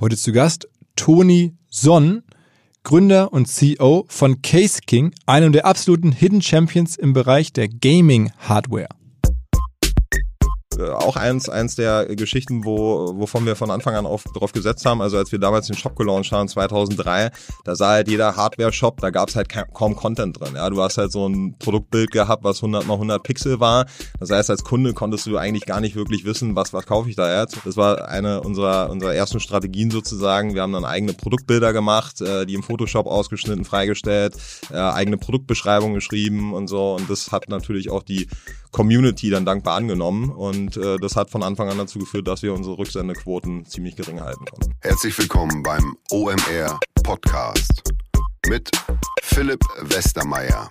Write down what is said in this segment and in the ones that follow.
Heute zu Gast Toni Sonn, Gründer und CEO von Case King, einem der absoluten Hidden Champions im Bereich der Gaming Hardware. Äh, auch eins, eins der Geschichten, wo, wovon wir von Anfang an auf, drauf gesetzt haben. Also als wir damals den Shop gelauncht haben, 2003, da sah halt jeder Hardware-Shop, da gab es halt kaum Content drin. Ja, du hast halt so ein Produktbild gehabt, was 100 mal 100 Pixel war. Das heißt, als Kunde konntest du eigentlich gar nicht wirklich wissen, was, was kaufe ich da jetzt. Das war eine unserer, unserer ersten Strategien sozusagen. Wir haben dann eigene Produktbilder gemacht, äh, die im Photoshop ausgeschnitten, freigestellt, äh, eigene Produktbeschreibung geschrieben und so. Und das hat natürlich auch die Community dann dankbar angenommen und äh, das hat von Anfang an dazu geführt, dass wir unsere Rücksendequoten ziemlich gering halten konnten. Herzlich willkommen beim OMR Podcast mit Philipp Westermeier.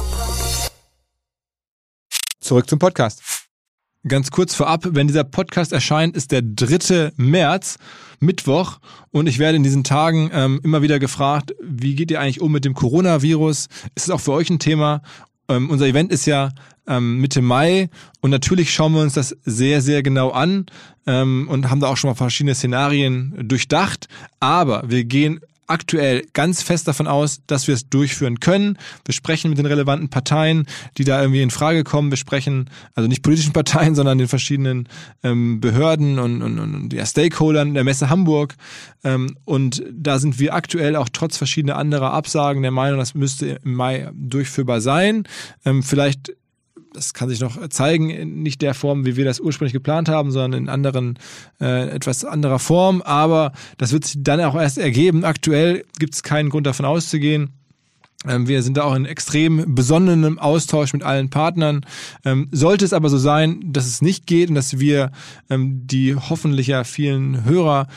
Zurück zum Podcast. Ganz kurz vorab, wenn dieser Podcast erscheint, ist der 3. März, Mittwoch. Und ich werde in diesen Tagen ähm, immer wieder gefragt, wie geht ihr eigentlich um mit dem Coronavirus? Ist es auch für euch ein Thema? Ähm, unser Event ist ja ähm, Mitte Mai und natürlich schauen wir uns das sehr, sehr genau an ähm, und haben da auch schon mal verschiedene Szenarien durchdacht. Aber wir gehen aktuell ganz fest davon aus, dass wir es durchführen können. Wir sprechen mit den relevanten Parteien, die da irgendwie in Frage kommen. Wir sprechen, also nicht politischen Parteien, sondern den verschiedenen ähm, Behörden und, und, und ja, Stakeholdern der Messe Hamburg. Ähm, und da sind wir aktuell auch trotz verschiedener anderer Absagen der Meinung, das müsste im Mai durchführbar sein. Ähm, vielleicht das kann sich noch zeigen, in nicht der Form, wie wir das ursprünglich geplant haben, sondern in anderen, äh, etwas anderer Form. Aber das wird sich dann auch erst ergeben. Aktuell gibt es keinen Grund davon auszugehen. Ähm, wir sind da auch in extrem besonnenem Austausch mit allen Partnern. Ähm, sollte es aber so sein, dass es nicht geht und dass wir ähm, die hoffentlich ja vielen Hörer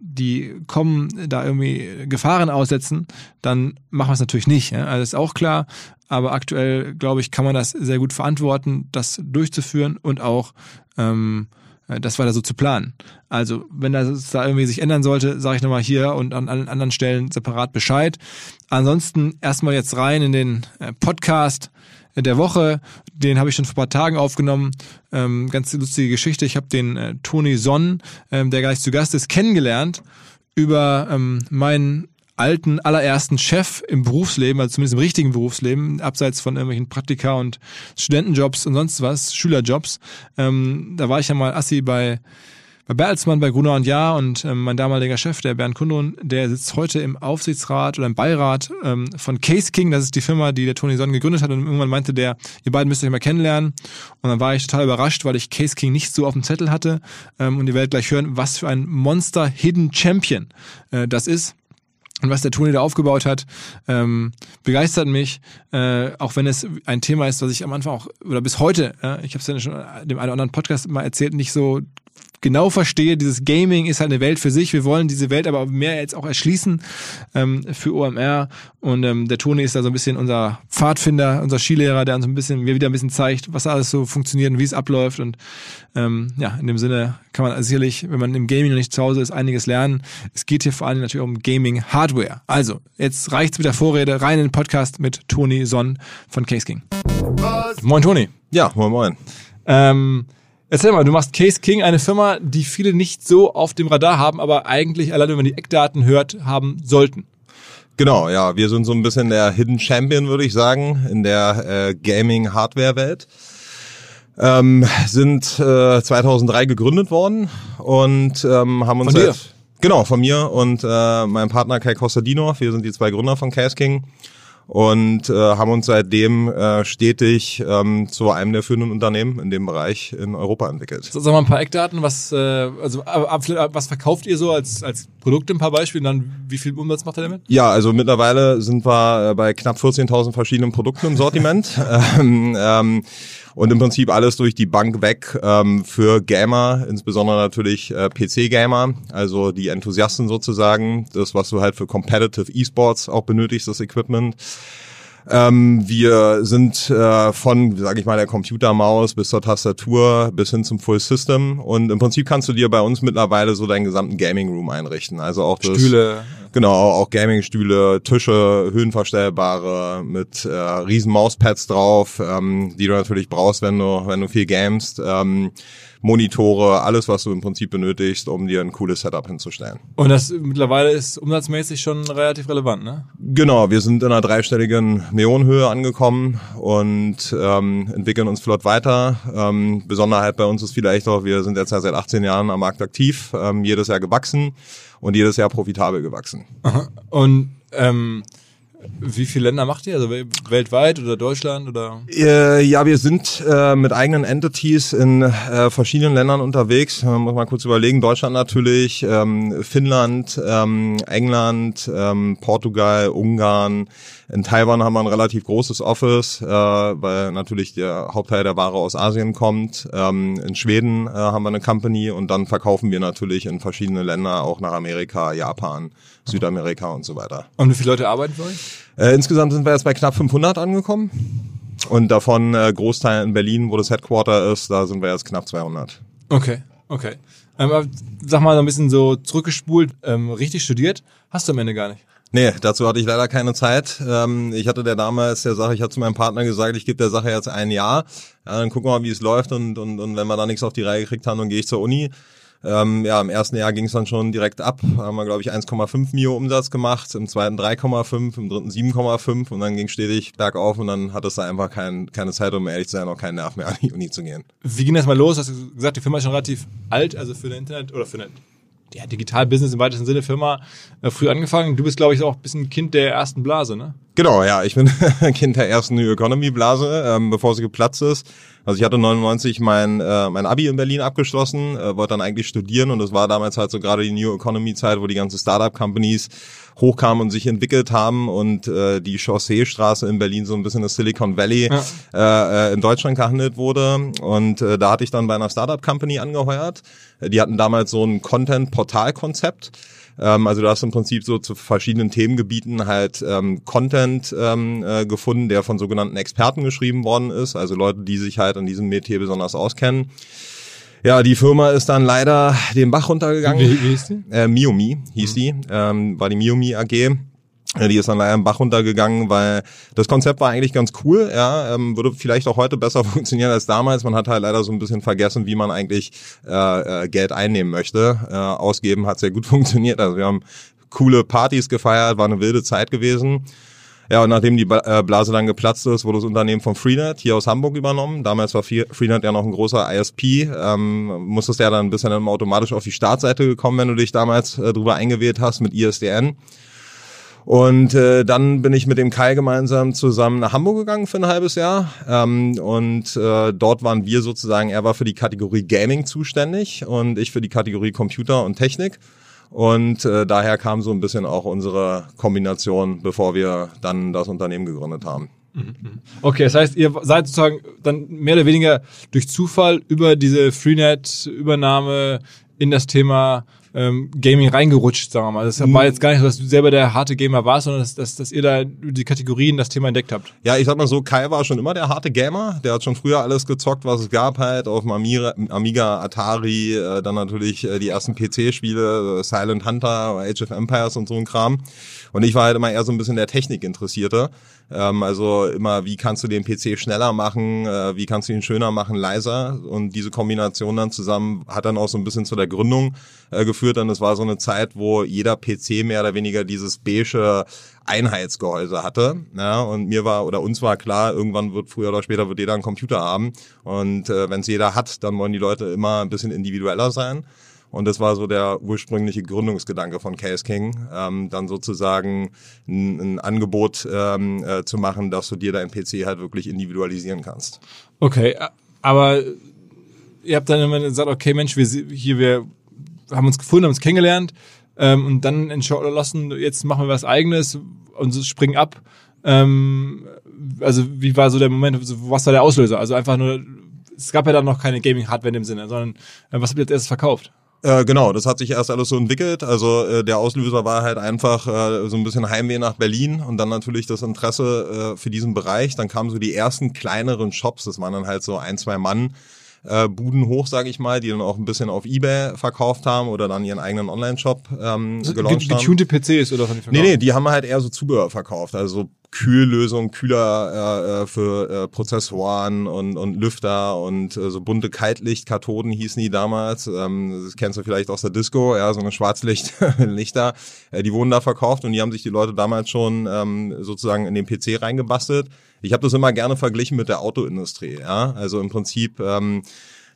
die kommen, da irgendwie Gefahren aussetzen, dann machen wir es natürlich nicht. Also ist auch klar. Aber aktuell, glaube ich, kann man das sehr gut verantworten, das durchzuführen und auch ähm, das weiter so zu planen. Also, wenn das da irgendwie sich ändern sollte, sage ich nochmal hier und an allen anderen Stellen separat Bescheid. Ansonsten erstmal jetzt rein in den äh, Podcast der Woche. Den habe ich schon vor ein paar Tagen aufgenommen. Ähm, ganz lustige Geschichte. Ich habe den äh, Toni Sonn, ähm, der gleich zu Gast ist, kennengelernt über ähm, meinen alten allerersten Chef im Berufsleben, also zumindest im richtigen Berufsleben, abseits von irgendwelchen Praktika und Studentenjobs und sonst was, Schülerjobs. Ähm, da war ich ja mal Assi bei bei Bertelsmann, bei Gruner und Jahr und ähm, mein damaliger Chef, der Bernd Kundun, der sitzt heute im Aufsichtsrat oder im Beirat ähm, von Case King. Das ist die Firma, die der Toni Sonnen gegründet hat. Und irgendwann meinte der, ihr beiden müsst euch mal kennenlernen. Und dann war ich total überrascht, weil ich Case King nicht so auf dem Zettel hatte. Ähm, und ihr werdet gleich hören, was für ein Monster Hidden Champion äh, das ist. Und was der Toni da aufgebaut hat, ähm, begeistert mich, äh, auch wenn es ein Thema ist, was ich am Anfang auch, oder bis heute, äh, ich habe es ja schon dem einen oder anderen Podcast mal erzählt, nicht so genau verstehe, dieses Gaming ist halt eine Welt für sich. Wir wollen diese Welt aber mehr jetzt auch erschließen ähm, für OMR. Und ähm, der Toni ist da so ein bisschen unser Pfadfinder, unser Skilehrer, der uns ein bisschen, mir wieder ein bisschen zeigt, was alles so funktioniert und wie es abläuft. Und ähm, ja, in dem Sinne kann man sicherlich, wenn man im Gaming noch nicht zu Hause ist, einiges lernen. Es geht hier vor allem natürlich um Gaming-Hardware. Also, jetzt reicht's mit der Vorrede, rein in den Podcast mit Toni Sonn von Case King. Moin Toni. Ja, moin moin. Ähm, Erzähl mal, du machst Case King, eine Firma, die viele nicht so auf dem Radar haben, aber eigentlich, allein wenn man die Eckdaten hört, haben sollten. Genau, ja, wir sind so ein bisschen der Hidden Champion, würde ich sagen, in der äh, Gaming-Hardware-Welt. Ähm, sind äh, 2003 gegründet worden und ähm, haben uns Von dir? seit- genau von mir und äh, meinem Partner Kai Kostadinov. Wir sind die zwei Gründer von Case King und äh, haben uns seitdem äh, stetig ähm, zu einem der führenden Unternehmen in dem Bereich in Europa entwickelt. Sag mal ein paar Eckdaten, was, äh, also, ab- ab- was verkauft ihr so als, als Produkte, ein paar Beispiele, und dann wie viel Umsatz macht ihr damit? Ja, also mittlerweile sind wir äh, bei knapp 14.000 verschiedenen Produkten im Sortiment. ähm, ähm, und im Prinzip alles durch die Bank weg ähm, für Gamer, insbesondere natürlich äh, PC-Gamer, also die Enthusiasten sozusagen, das, was du halt für Competitive E-Sports auch benötigst, das Equipment. Ähm, wir sind äh, von, sage ich mal, der Computermaus bis zur Tastatur bis hin zum Full System und im Prinzip kannst du dir bei uns mittlerweile so deinen gesamten Gaming Room einrichten. Also auch das, Stühle. Genau, auch Gaming-Stühle, Tische, höhenverstellbare mit äh, riesen Mauspads drauf, ähm, die du natürlich brauchst, wenn du wenn du viel gamest. Ähm, Monitore, alles, was du im Prinzip benötigst, um dir ein cooles Setup hinzustellen. Und das mittlerweile ist umsatzmäßig schon relativ relevant, ne? Genau, wir sind in einer dreistelligen Millionenhöhe angekommen und ähm, entwickeln uns flott weiter. Ähm, Besonderheit bei uns ist vielleicht auch, wir sind jetzt ja seit 18 Jahren am Markt aktiv, ähm, jedes Jahr gewachsen und jedes Jahr profitabel gewachsen. Und ähm, wie viele Länder macht ihr? Also wel- weltweit oder Deutschland oder? Äh, ja, wir sind äh, mit eigenen Entities in äh, verschiedenen Ländern unterwegs. Man muss mal kurz überlegen. Deutschland natürlich, ähm, Finnland, ähm, England, ähm, Portugal, Ungarn. In Taiwan haben wir ein relativ großes Office, weil natürlich der Hauptteil der Ware aus Asien kommt. In Schweden haben wir eine Company und dann verkaufen wir natürlich in verschiedene Länder, auch nach Amerika, Japan, Südamerika und so weiter. Und wie viele Leute arbeiten für euch? Äh, insgesamt sind wir jetzt bei knapp 500 angekommen. Und davon äh, Großteil in Berlin, wo das Headquarter ist, da sind wir jetzt knapp 200. Okay, okay. Ähm, aber sag mal so ein bisschen so zurückgespult, ähm, richtig studiert hast du am Ende gar nicht. Nee, dazu hatte ich leider keine Zeit. Ähm, ich hatte der damals der Sache, ich hatte zu meinem Partner gesagt, ich gebe der Sache jetzt ein Jahr. Ja, dann gucken wir mal, wie es läuft und, und, und wenn wir da nichts auf die Reihe gekriegt haben, dann gehe ich zur Uni. Ähm, ja, im ersten Jahr ging es dann schon direkt ab. Haben wir, glaube ich, 1,5 Mio Umsatz gemacht, im zweiten 3,5, im dritten 7,5 und dann ging stetig bergauf und dann hat es da einfach kein, keine Zeit, um ehrlich zu sein, auch keinen Nerv mehr an die Uni zu gehen. Wie ging das mal los? Hast du gesagt, die Firma ist schon relativ alt, also für eine Internet oder für eine ja, Digital-Business im weitesten Sinne Firma äh, früh angefangen. Du bist, glaube ich, auch ein bisschen Kind der ersten Blase, ne? Genau, ja, ich bin Kind der ersten New Economy Blase, ähm, bevor sie geplatzt ist. Also ich hatte 99 mein äh, mein Abi in Berlin abgeschlossen, äh, wollte dann eigentlich studieren und es war damals halt so gerade die New Economy Zeit, wo die ganzen Startup Companies hochkamen und sich entwickelt haben und äh, die Chausseestraße in Berlin so ein bisschen das Silicon Valley äh, äh, in Deutschland gehandelt wurde und äh, da hatte ich dann bei einer Startup Company angeheuert. Äh, Die hatten damals so ein Content Portal Konzept. Ähm, also du hast im Prinzip so zu verschiedenen Themengebieten halt ähm, Content ähm, äh, gefunden, der von sogenannten Experten geschrieben worden ist, also Leute, die sich halt an diesem Metier besonders auskennen. Ja, die Firma ist dann leider den Bach runtergegangen. Wie, wie hieß die? Äh, Miomi hieß die, ähm, war die Miomi AG. Äh, Die ist dann leider im Bach runtergegangen, weil das Konzept war eigentlich ganz cool, ja, ähm, würde vielleicht auch heute besser funktionieren als damals. Man hat halt leider so ein bisschen vergessen, wie man eigentlich äh, äh, Geld einnehmen möchte. Äh, ausgeben hat sehr gut funktioniert. Also wir haben coole Partys gefeiert, war eine wilde Zeit gewesen. Ja, und nachdem die äh, Blase dann geplatzt ist, wurde das Unternehmen von Freenet hier aus Hamburg übernommen. Damals war Free- Freenet ja noch ein großer ISP. Ähm, musstest ja dann ein bisschen automatisch auf die Startseite gekommen, wenn du dich damals äh, drüber eingewählt hast mit ISDN. Und äh, dann bin ich mit dem Kai gemeinsam zusammen nach Hamburg gegangen für ein halbes Jahr. Ähm, und äh, dort waren wir sozusagen, er war für die Kategorie Gaming zuständig und ich für die Kategorie Computer und Technik. Und äh, daher kam so ein bisschen auch unsere Kombination, bevor wir dann das Unternehmen gegründet haben. Okay, das heißt, ihr seid sozusagen dann mehr oder weniger durch Zufall über diese Freenet-Übernahme in das Thema ähm, Gaming reingerutscht, sagen wir mal. Das war jetzt gar nicht so, dass du selber der harte Gamer warst, sondern dass, dass, dass ihr da die Kategorien das Thema entdeckt habt. Ja, ich sag mal so, Kai war schon immer der harte Gamer. Der hat schon früher alles gezockt, was es gab halt, auf dem Amiga, Amiga Atari, äh, dann natürlich äh, die ersten PC-Spiele, äh, Silent Hunter, Age of Empires und so ein Kram. Und ich war halt immer eher so ein bisschen der Technikinteressierte. Ähm, also immer, wie kannst du den PC schneller machen, äh, wie kannst du ihn schöner machen, leiser. Und diese Kombination dann zusammen hat dann auch so ein bisschen zu der Gründung äh, geführt. Und es war so eine Zeit, wo jeder PC mehr oder weniger dieses beige Einheitsgehäuse hatte. Ja, und mir war oder uns war klar, irgendwann wird früher oder später wird jeder einen Computer haben. Und äh, wenn es jeder hat, dann wollen die Leute immer ein bisschen individueller sein. Und das war so der ursprüngliche Gründungsgedanke von Case King, ähm, dann sozusagen ein, ein Angebot ähm, äh, zu machen, dass du dir dein PC halt wirklich individualisieren kannst. Okay, aber ihr habt dann immer gesagt, okay, Mensch, wir hier, wir haben uns gefunden, haben uns kennengelernt ähm, und dann entschlossen, jetzt machen wir was eigenes und springen ab. Ähm, also wie war so der Moment, was war der Auslöser? Also einfach nur, es gab ja dann noch keine Gaming-Hardware in dem Sinne, sondern äh, was habt ihr jetzt erst verkauft? Äh, genau, das hat sich erst alles so entwickelt. Also äh, der Auslöser war halt einfach äh, so ein bisschen Heimweh nach Berlin und dann natürlich das Interesse äh, für diesen Bereich. Dann kamen so die ersten kleineren Shops, das waren dann halt so ein, zwei Mann. Äh, Buden hoch, sage ich mal, die dann auch ein bisschen auf Ebay verkauft haben oder dann ihren eigenen Online-Shop ähm, gelauncht haben. Getunte PCs oder von Nee, nee, die haben halt eher so Zubehör verkauft, also Kühllösung, Kühler äh, äh, für äh, Prozessoren und, und Lüfter und äh, so bunte Kaltlichtkathoden hießen die damals. Ähm, das kennst du vielleicht aus der Disco, ja, so eine Schwarzlichtlichter. äh, die wurden da verkauft und die haben sich die Leute damals schon ähm, sozusagen in den PC reingebastelt. Ich habe das immer gerne verglichen mit der Autoindustrie, ja. Also im Prinzip ähm,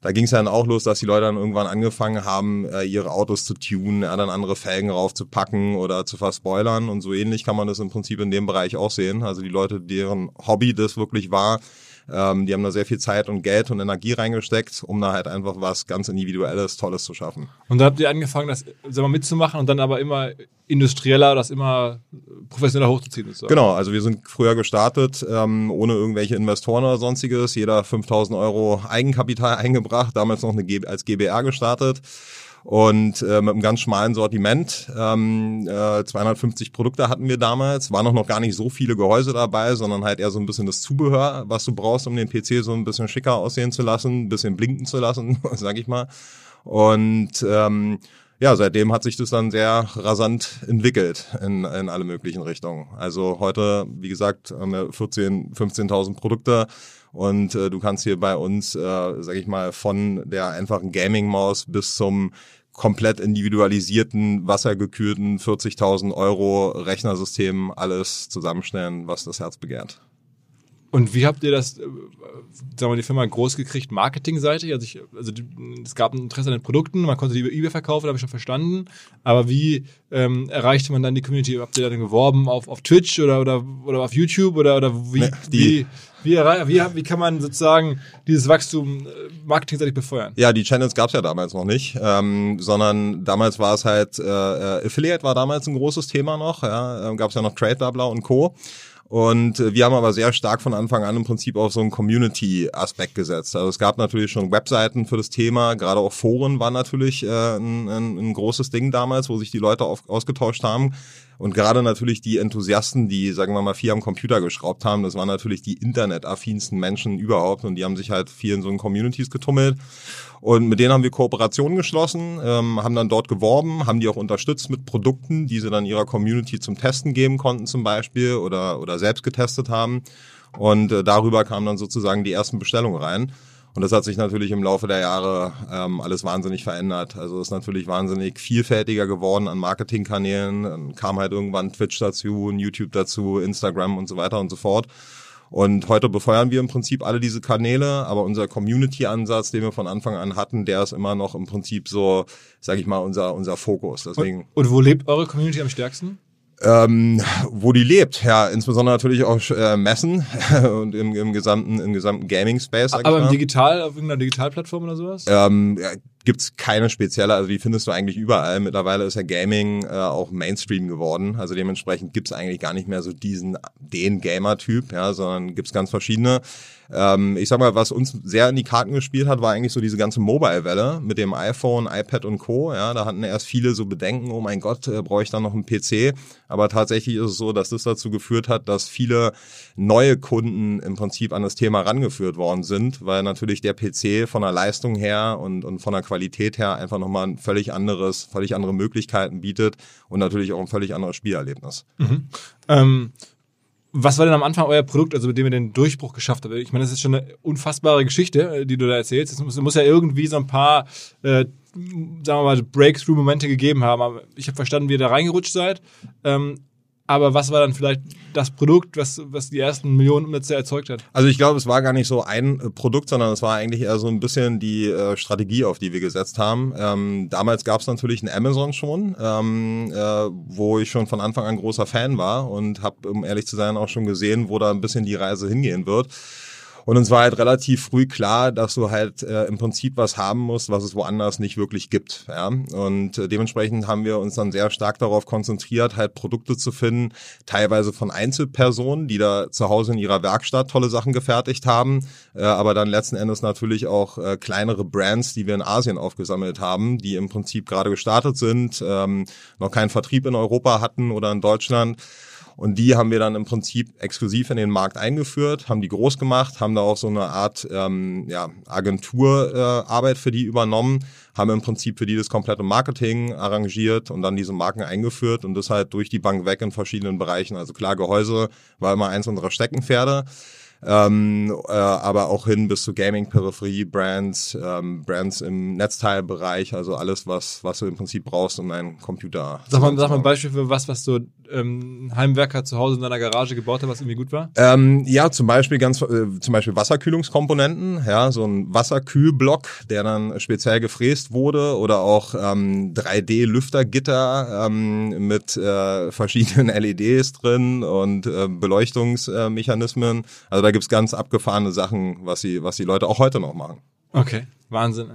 da ging es dann auch los, dass die Leute dann irgendwann angefangen haben, äh, ihre Autos zu tunen, ja, dann andere Felgen raufzupacken oder zu verspoilern und so ähnlich kann man das im Prinzip in dem Bereich auch sehen. Also die Leute, deren Hobby das wirklich war, ähm, die haben da sehr viel Zeit und Geld und Energie reingesteckt, um da halt einfach was ganz Individuelles, Tolles zu schaffen. Und da habt ihr angefangen, das sag mal, mitzumachen und dann aber immer industrieller, das immer professioneller hochzuziehen. Sozusagen. Genau, also wir sind früher gestartet, ähm, ohne irgendwelche Investoren oder sonstiges. Jeder 5000 Euro Eigenkapital eingebracht, damals noch eine G als GBR gestartet und äh, mit einem ganz schmalen Sortiment. Ähm, äh, 250 Produkte hatten wir damals, waren auch noch gar nicht so viele Gehäuse dabei, sondern halt eher so ein bisschen das Zubehör, was du brauchst, um den PC so ein bisschen schicker aussehen zu lassen, ein bisschen blinken zu lassen, sag ich mal. Und ähm, ja, seitdem hat sich das dann sehr rasant entwickelt in, in alle möglichen Richtungen. Also heute, wie gesagt, haben wir 14, 15.000 Produkte und äh, du kannst hier bei uns, äh, sag ich mal, von der einfachen Gaming-Maus bis zum komplett individualisierten, wassergekühlten 40.000 Euro Rechnersystem alles zusammenstellen, was das Herz begehrt. Und wie habt ihr das, äh, sagen wir, die Firma groß gekriegt, marketingseitig? Also, ich, also es gab ein Interesse an den Produkten, man konnte die über eBay verkaufen, habe ich schon verstanden. Aber wie ähm, erreichte man dann die Community? Habt ihr dann geworben auf, auf Twitch oder, oder, oder auf YouTube oder, oder wie, nee, wie, wie, wie, wie kann man sozusagen dieses Wachstum äh, marketingseitig befeuern? Ja, die Channels gab es ja damals noch nicht, ähm, sondern damals war es halt, äh, äh, Affiliate war damals ein großes Thema noch, ja, ähm, gab es ja noch Trade Doubler und Co. Und äh, wir haben aber sehr stark von Anfang an im Prinzip auf so einen Community-Aspekt gesetzt. Also es gab natürlich schon Webseiten für das Thema, gerade auch Foren war natürlich äh, ein, ein, ein großes Ding damals, wo sich die Leute auf, ausgetauscht haben. Und gerade natürlich die Enthusiasten, die, sagen wir mal, viel am Computer geschraubt haben, das waren natürlich die internetaffinsten Menschen überhaupt und die haben sich halt viel in so Communities getummelt. Und mit denen haben wir Kooperationen geschlossen, ähm, haben dann dort geworben, haben die auch unterstützt mit Produkten, die sie dann ihrer Community zum Testen geben konnten zum Beispiel oder, oder selbst getestet haben. Und äh, darüber kamen dann sozusagen die ersten Bestellungen rein. Und das hat sich natürlich im Laufe der Jahre ähm, alles wahnsinnig verändert. Also ist natürlich wahnsinnig vielfältiger geworden an Marketingkanälen. Dann kam halt irgendwann Twitch dazu, YouTube dazu, Instagram und so weiter und so fort. Und heute befeuern wir im Prinzip alle diese Kanäle, aber unser Community-Ansatz, den wir von Anfang an hatten, der ist immer noch im Prinzip so, sage ich mal, unser unser Fokus. Deswegen. Und, und wo lebt eure Community am stärksten? Ähm, wo die lebt, ja, insbesondere natürlich auch äh, Messen und im, im gesamten im gesamten Gaming Space. Aber im Digital auf irgendeiner Digitalplattform oder sowas? Ähm, ja, gibt's keine spezielle, also die findest du eigentlich überall. Mittlerweile ist ja Gaming äh, auch Mainstream geworden. Also dementsprechend gibt's eigentlich gar nicht mehr so diesen, den Gamer-Typ, ja, sondern gibt's ganz verschiedene. Ähm, ich sag mal, was uns sehr in die Karten gespielt hat, war eigentlich so diese ganze Mobile-Welle mit dem iPhone, iPad und Co. Ja, da hatten erst viele so Bedenken, oh mein Gott, äh, brauche ich dann noch einen PC? Aber tatsächlich ist es so, dass das dazu geführt hat, dass viele neue Kunden im Prinzip an das Thema rangeführt worden sind, weil natürlich der PC von der Leistung her und, und von der Qualität her einfach nochmal ein völlig anderes, völlig andere Möglichkeiten bietet und natürlich auch ein völlig anderes Spielerlebnis. Mhm. Ähm was war denn am Anfang euer Produkt, also mit dem ihr den Durchbruch geschafft habt? Ich meine, das ist schon eine unfassbare Geschichte, äh, die du da erzählst. Es muss, muss ja irgendwie so ein paar, äh, sagen wir mal, Breakthrough-Momente gegeben haben. Aber ich habe verstanden, wie ihr da reingerutscht seid. Ähm, aber was war dann vielleicht das Produkt, was, was die ersten Millionen Umsätze erzeugt hat? Also ich glaube, es war gar nicht so ein äh, Produkt, sondern es war eigentlich eher so ein bisschen die äh, Strategie, auf die wir gesetzt haben. Ähm, damals gab es natürlich ein Amazon schon, ähm, äh, wo ich schon von Anfang an großer Fan war und habe, um ehrlich zu sein, auch schon gesehen, wo da ein bisschen die Reise hingehen wird. Und uns war halt relativ früh klar, dass du halt äh, im Prinzip was haben musst, was es woanders nicht wirklich gibt. Ja? Und äh, dementsprechend haben wir uns dann sehr stark darauf konzentriert, halt Produkte zu finden, teilweise von Einzelpersonen, die da zu Hause in ihrer Werkstatt tolle Sachen gefertigt haben, äh, aber dann letzten Endes natürlich auch äh, kleinere Brands, die wir in Asien aufgesammelt haben, die im Prinzip gerade gestartet sind, ähm, noch keinen Vertrieb in Europa hatten oder in Deutschland und die haben wir dann im Prinzip exklusiv in den Markt eingeführt, haben die groß gemacht, haben da auch so eine Art ähm, ja, Agenturarbeit äh, für die übernommen, haben im Prinzip für die das komplette Marketing arrangiert und dann diese Marken eingeführt und das halt durch die Bank weg in verschiedenen Bereichen. Also klar, Gehäuse war immer eins unserer Steckenpferde ähm, äh, aber auch hin bis zu Gaming-Peripherie, Brands, ähm, Brands im Netzteilbereich, also alles, was, was du im Prinzip brauchst, um einen Computer Sag mal, sag mal ein Beispiel für was, was so ähm, Heimwerker zu Hause in deiner Garage gebaut hat, was irgendwie gut war? Ähm, ja, zum Beispiel ganz, äh, zum Beispiel Wasserkühlungskomponenten, ja, so ein Wasserkühlblock, der dann speziell gefräst wurde oder auch ähm, 3D-Lüftergitter ähm, mit äh, verschiedenen LEDs drin und äh, Beleuchtungsmechanismen. Also da gibt's ganz abgefahrene Sachen, was die, was die Leute auch heute noch machen. Okay, Wahnsinn.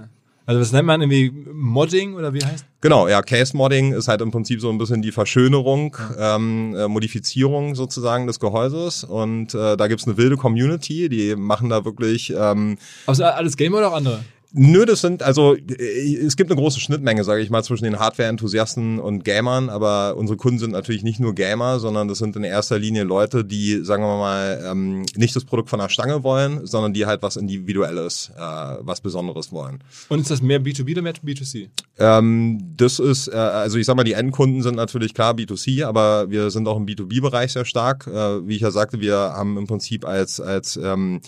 Also was nennt man irgendwie Modding oder wie heißt? Genau, ja, Case Modding ist halt im Prinzip so ein bisschen die Verschönerung, ja. ähm, äh, Modifizierung sozusagen des Gehäuses und äh, da gibt's eine wilde Community, die machen da wirklich. Ähm, also alles Game oder auch andere? Nö, das sind, also äh, es gibt eine große Schnittmenge, sage ich mal, zwischen den Hardware-Enthusiasten und Gamern, aber unsere Kunden sind natürlich nicht nur Gamer, sondern das sind in erster Linie Leute, die, sagen wir mal, ähm, nicht das Produkt von der Stange wollen, sondern die halt was Individuelles, äh, was Besonderes wollen. Und ist das mehr B2B oder mehr B2C? Ähm, das ist, äh, also ich sag mal, die Endkunden sind natürlich klar B2C, aber wir sind auch im B2B-Bereich sehr stark. Äh, wie ich ja sagte, wir haben im Prinzip als, als ähm,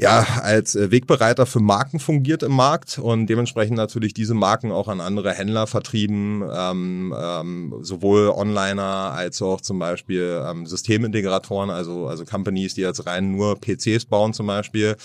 ja, als äh, Wegbereiter für Marken fungiert im Markt und dementsprechend natürlich diese Marken auch an andere Händler vertrieben, ähm, ähm, sowohl Onliner als auch zum Beispiel ähm, Systemintegratoren, also, also Companies, die jetzt rein nur PCs bauen zum Beispiel.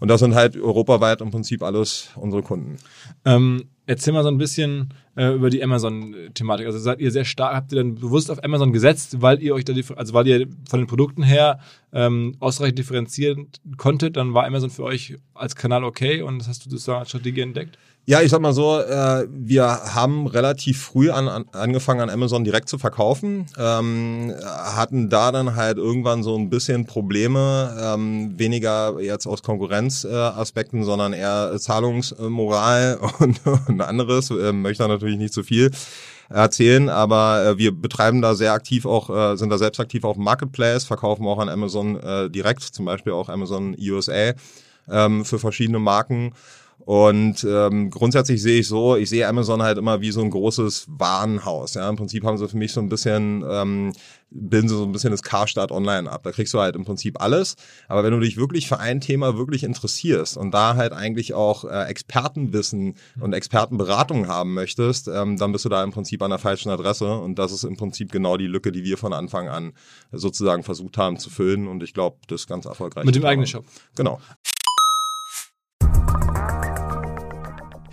Und das sind halt europaweit im Prinzip alles unsere Kunden. Ähm, erzähl mal so ein bisschen äh, über die Amazon-Thematik. Also seid ihr sehr stark, habt ihr dann bewusst auf Amazon gesetzt, weil ihr euch da, also weil ihr von den Produkten her ähm, ausreichend differenzieren konntet, dann war Amazon für euch als Kanal okay und das hast du sozusagen als Strategie entdeckt? Ja, ich sag mal so, äh, wir haben relativ früh an, an, angefangen an Amazon direkt zu verkaufen, ähm, hatten da dann halt irgendwann so ein bisschen Probleme, ähm, weniger jetzt aus Konkurrenzaspekten, äh, sondern eher Zahlungsmoral und, und anderes, äh, möchte natürlich nicht zu so viel erzählen, aber äh, wir betreiben da sehr aktiv auch, äh, sind da selbst aktiv auf dem Marketplace, verkaufen auch an Amazon äh, direkt, zum Beispiel auch Amazon USA ähm, für verschiedene Marken und ähm, grundsätzlich sehe ich so, ich sehe Amazon halt immer wie so ein großes Warenhaus. Ja, im Prinzip haben sie für mich so ein bisschen ähm, bilden sie so ein bisschen das Carstart online ab. Da kriegst du halt im Prinzip alles. Aber wenn du dich wirklich für ein Thema wirklich interessierst und da halt eigentlich auch äh, Expertenwissen und Expertenberatung haben möchtest, ähm, dann bist du da im Prinzip an der falschen Adresse. Und das ist im Prinzip genau die Lücke, die wir von Anfang an sozusagen versucht haben zu füllen. Und ich glaube, das ist ganz erfolgreich. Mit dem eigenen Shop. Genau.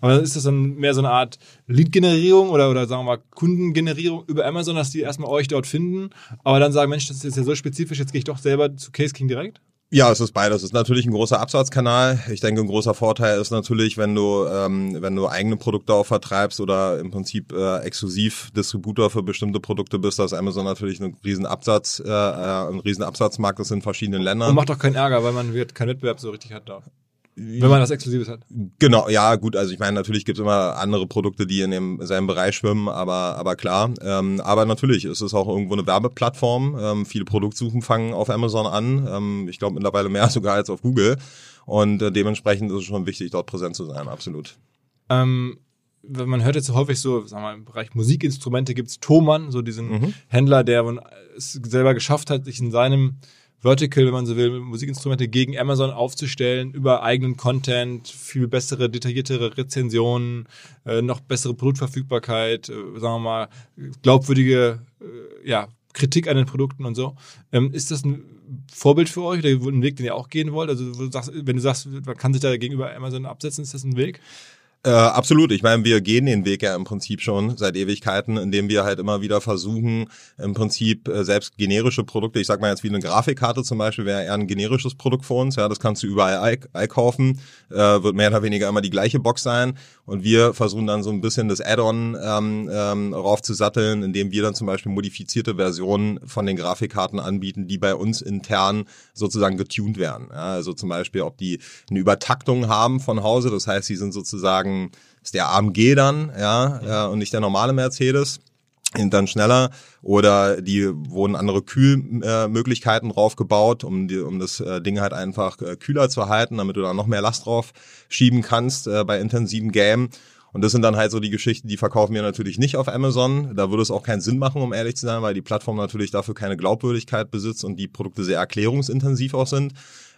Aber ist das dann mehr so eine Art Lead-Generierung oder, oder sagen wir mal Kundengenerierung über Amazon, dass die erstmal euch dort finden, aber dann sagen, Mensch, das ist jetzt ja so spezifisch, jetzt gehe ich doch selber zu Case King direkt? Ja, es ist beides. Es ist natürlich ein großer Absatzkanal. Ich denke, ein großer Vorteil ist natürlich, wenn du, ähm, wenn du eigene Produkte auch vertreibst oder im Prinzip äh, exklusiv Distributor für bestimmte Produkte bist, dass Amazon natürlich einen riesen Absatz, äh, äh ein riesen Absatzmarkt ist in verschiedenen Ländern. Und macht doch keinen Ärger, weil man wird keinen Wettbewerb so richtig hat da. Wenn man das Exklusives hat. Genau, ja, gut, also ich meine, natürlich gibt es immer andere Produkte, die in dem selben Bereich schwimmen, aber, aber klar. Ähm, aber natürlich ist es auch irgendwo eine Werbeplattform. Ähm, viele Produktsuchen fangen auf Amazon an. Ähm, ich glaube mittlerweile mehr sogar als auf Google. Und äh, dementsprechend ist es schon wichtig, dort präsent zu sein, absolut. Ähm, man hört jetzt häufig so, sagen wir mal, im Bereich Musikinstrumente gibt's Thomann, so diesen mhm. Händler, der es selber geschafft hat, sich in seinem Vertical, wenn man so will, Musikinstrumente gegen Amazon aufzustellen, über eigenen Content, viel bessere, detailliertere Rezensionen, äh, noch bessere Produktverfügbarkeit, äh, sagen wir mal, glaubwürdige äh, ja, Kritik an den Produkten und so. Ähm, ist das ein Vorbild für euch oder ein Weg, den ihr auch gehen wollt? Also, wenn du sagst, man kann sich da gegenüber Amazon absetzen, ist das ein Weg? Äh, absolut. Ich meine, wir gehen den Weg ja im Prinzip schon seit Ewigkeiten, indem wir halt immer wieder versuchen, im Prinzip äh, selbst generische Produkte, ich sag mal jetzt wie eine Grafikkarte zum Beispiel, wäre eher ein generisches Produkt für uns. Ja, das kannst du überall einkaufen, äh, wird mehr oder weniger immer die gleiche Box sein. Und wir versuchen dann so ein bisschen das Add-on ähm, ähm, raufzusatteln, indem wir dann zum Beispiel modifizierte Versionen von den Grafikkarten anbieten, die bei uns intern sozusagen getuned werden. Ja, also zum Beispiel, ob die eine Übertaktung haben von Hause, das heißt, sie sind sozusagen sagen, ist der AMG dann, ja, ja und nicht der normale Mercedes sind dann schneller oder die wurden andere Kühlmöglichkeiten äh, draufgebaut, um, die, um das äh, Ding halt einfach äh, kühler zu halten, damit du da noch mehr Last drauf schieben kannst äh, bei intensiven Game. Und das sind dann halt so die Geschichten, die verkaufen wir natürlich nicht auf Amazon. Da würde es auch keinen Sinn machen, um ehrlich zu sein, weil die Plattform natürlich dafür keine Glaubwürdigkeit besitzt und die Produkte sehr erklärungsintensiv auch sind.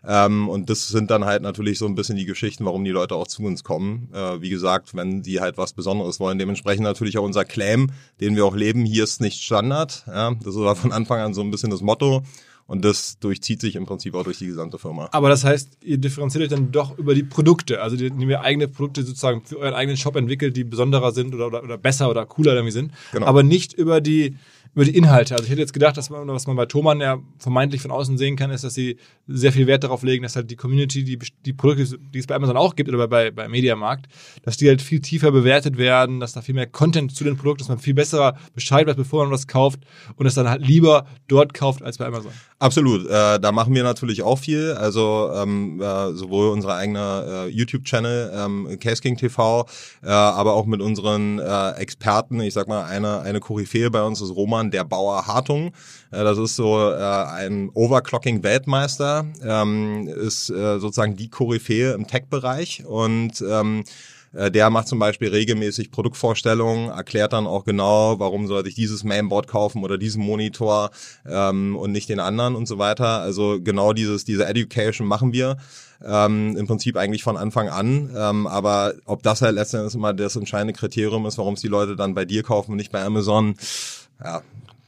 Ähm, und das sind dann halt natürlich so ein bisschen die Geschichten, warum die Leute auch zu uns kommen. Äh, wie gesagt, wenn die halt was Besonderes wollen. Dementsprechend natürlich auch unser Claim, den wir auch leben, hier ist nicht Standard. Ja, das war von Anfang an so ein bisschen das Motto. Und das durchzieht sich im Prinzip auch durch die gesamte Firma. Aber das heißt, ihr differenziert euch dann doch über die Produkte. Also die, ihr eigene Produkte sozusagen für euren eigenen Shop entwickelt, die besonderer sind oder, oder, oder besser oder cooler irgendwie sind. Genau. Aber nicht über die über die Inhalte. Also ich hätte jetzt gedacht, dass man, was man bei Thomann ja vermeintlich von außen sehen kann, ist, dass sie sehr viel Wert darauf legen, dass halt die Community, die, die Produkte, die es bei Amazon auch gibt oder bei, bei Mediamarkt, dass die halt viel tiefer bewertet werden, dass da viel mehr Content zu den Produkten, dass man viel besser Bescheid weiß, bevor man was kauft und es dann halt lieber dort kauft als bei Amazon. Absolut, äh, da machen wir natürlich auch viel. Also ähm, äh, sowohl unser eigener äh, YouTube-Channel ähm, Case King TV, äh, aber auch mit unseren äh, Experten. Ich sag mal, eine eine Koryphäe bei uns ist Roman der Bauer Hartung. Äh, das ist so äh, ein Overclocking-Weltmeister, ähm, ist äh, sozusagen die Koryphäe im Tech-Bereich und ähm, äh, der macht zum Beispiel regelmäßig Produktvorstellungen, erklärt dann auch genau, warum sollte ich dieses Mainboard kaufen oder diesen Monitor ähm, und nicht den anderen und so weiter. Also genau dieses, diese Education machen wir. Ähm, im Prinzip eigentlich von Anfang an. Ähm, aber ob das halt letztendlich immer das entscheidende Kriterium ist, warum es die Leute dann bei dir kaufen und nicht bei Amazon, ja,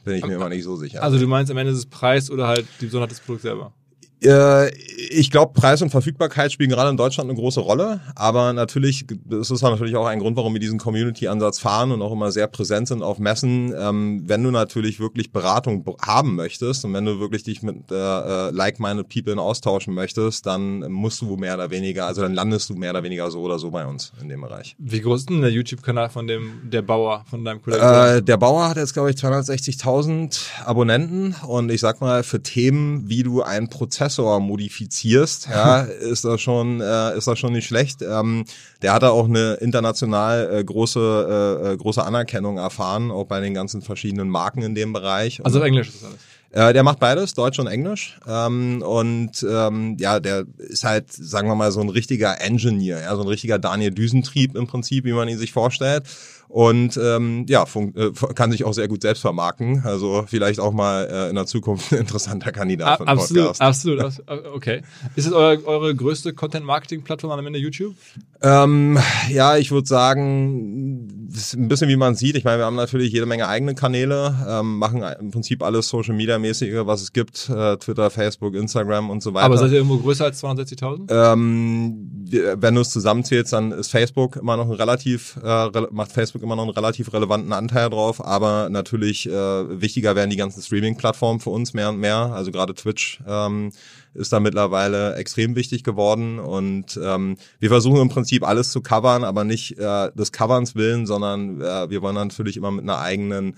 bin ich mir immer nicht so sicher. Also du meinst am Ende ist es Preis oder halt die Besonderheit des Produkts selber? Äh, ich glaube, Preis und Verfügbarkeit spielen gerade in Deutschland eine große Rolle, aber natürlich, das ist natürlich auch ein Grund, warum wir diesen Community-Ansatz fahren und auch immer sehr präsent sind auf Messen. Ähm, wenn du natürlich wirklich Beratung haben möchtest und wenn du wirklich dich mit äh, äh like-minded People austauschen möchtest, dann musst du mehr oder weniger, also dann landest du mehr oder weniger so oder so bei uns in dem Bereich. Wie groß ist denn der YouTube-Kanal von dem der Bauer, von deinem Kollegen? Äh, der Bauer hat jetzt, glaube ich, 260.000 Abonnenten und ich sag mal, für Themen, wie du einen Prozessor modifizierst, ja, ist das schon, äh, ist das schon nicht schlecht. Ähm, der hat da auch eine international äh, große, äh, äh, große Anerkennung erfahren, auch bei den ganzen verschiedenen Marken in dem Bereich. Also Englisch ist alles. Äh, der macht beides, Deutsch und Englisch. Ähm, und ähm, ja, der ist halt, sagen wir mal, so ein richtiger Engineer, ja, so ein richtiger Daniel Düsentrieb im Prinzip, wie man ihn sich vorstellt und ähm, ja, äh, kann sich auch sehr gut selbst vermarkten. Also vielleicht auch mal äh, in der Zukunft ein interessanter Kandidat für den absolut, Podcast. Absolut, okay. Ist es eure, eure größte Content-Marketing-Plattform am Ende YouTube? Ähm, ja, ich würde sagen, ein bisschen wie man sieht. Ich meine, wir haben natürlich jede Menge eigene Kanäle, ähm, machen im Prinzip alles Social-Media-mäßige, was es gibt, äh, Twitter, Facebook, Instagram und so weiter. Aber seid ihr irgendwo größer als 260.000? Ähm, wenn du es zusammenzählst, dann ist Facebook immer noch ein relativ, äh, macht Facebook immer noch einen relativ relevanten Anteil drauf, aber natürlich äh, wichtiger werden die ganzen Streaming-Plattformen für uns mehr und mehr, also gerade Twitch ähm, ist da mittlerweile extrem wichtig geworden und ähm, wir versuchen im Prinzip alles zu covern, aber nicht äh, des Coverns willen, sondern äh, wir wollen natürlich immer mit einer eigenen,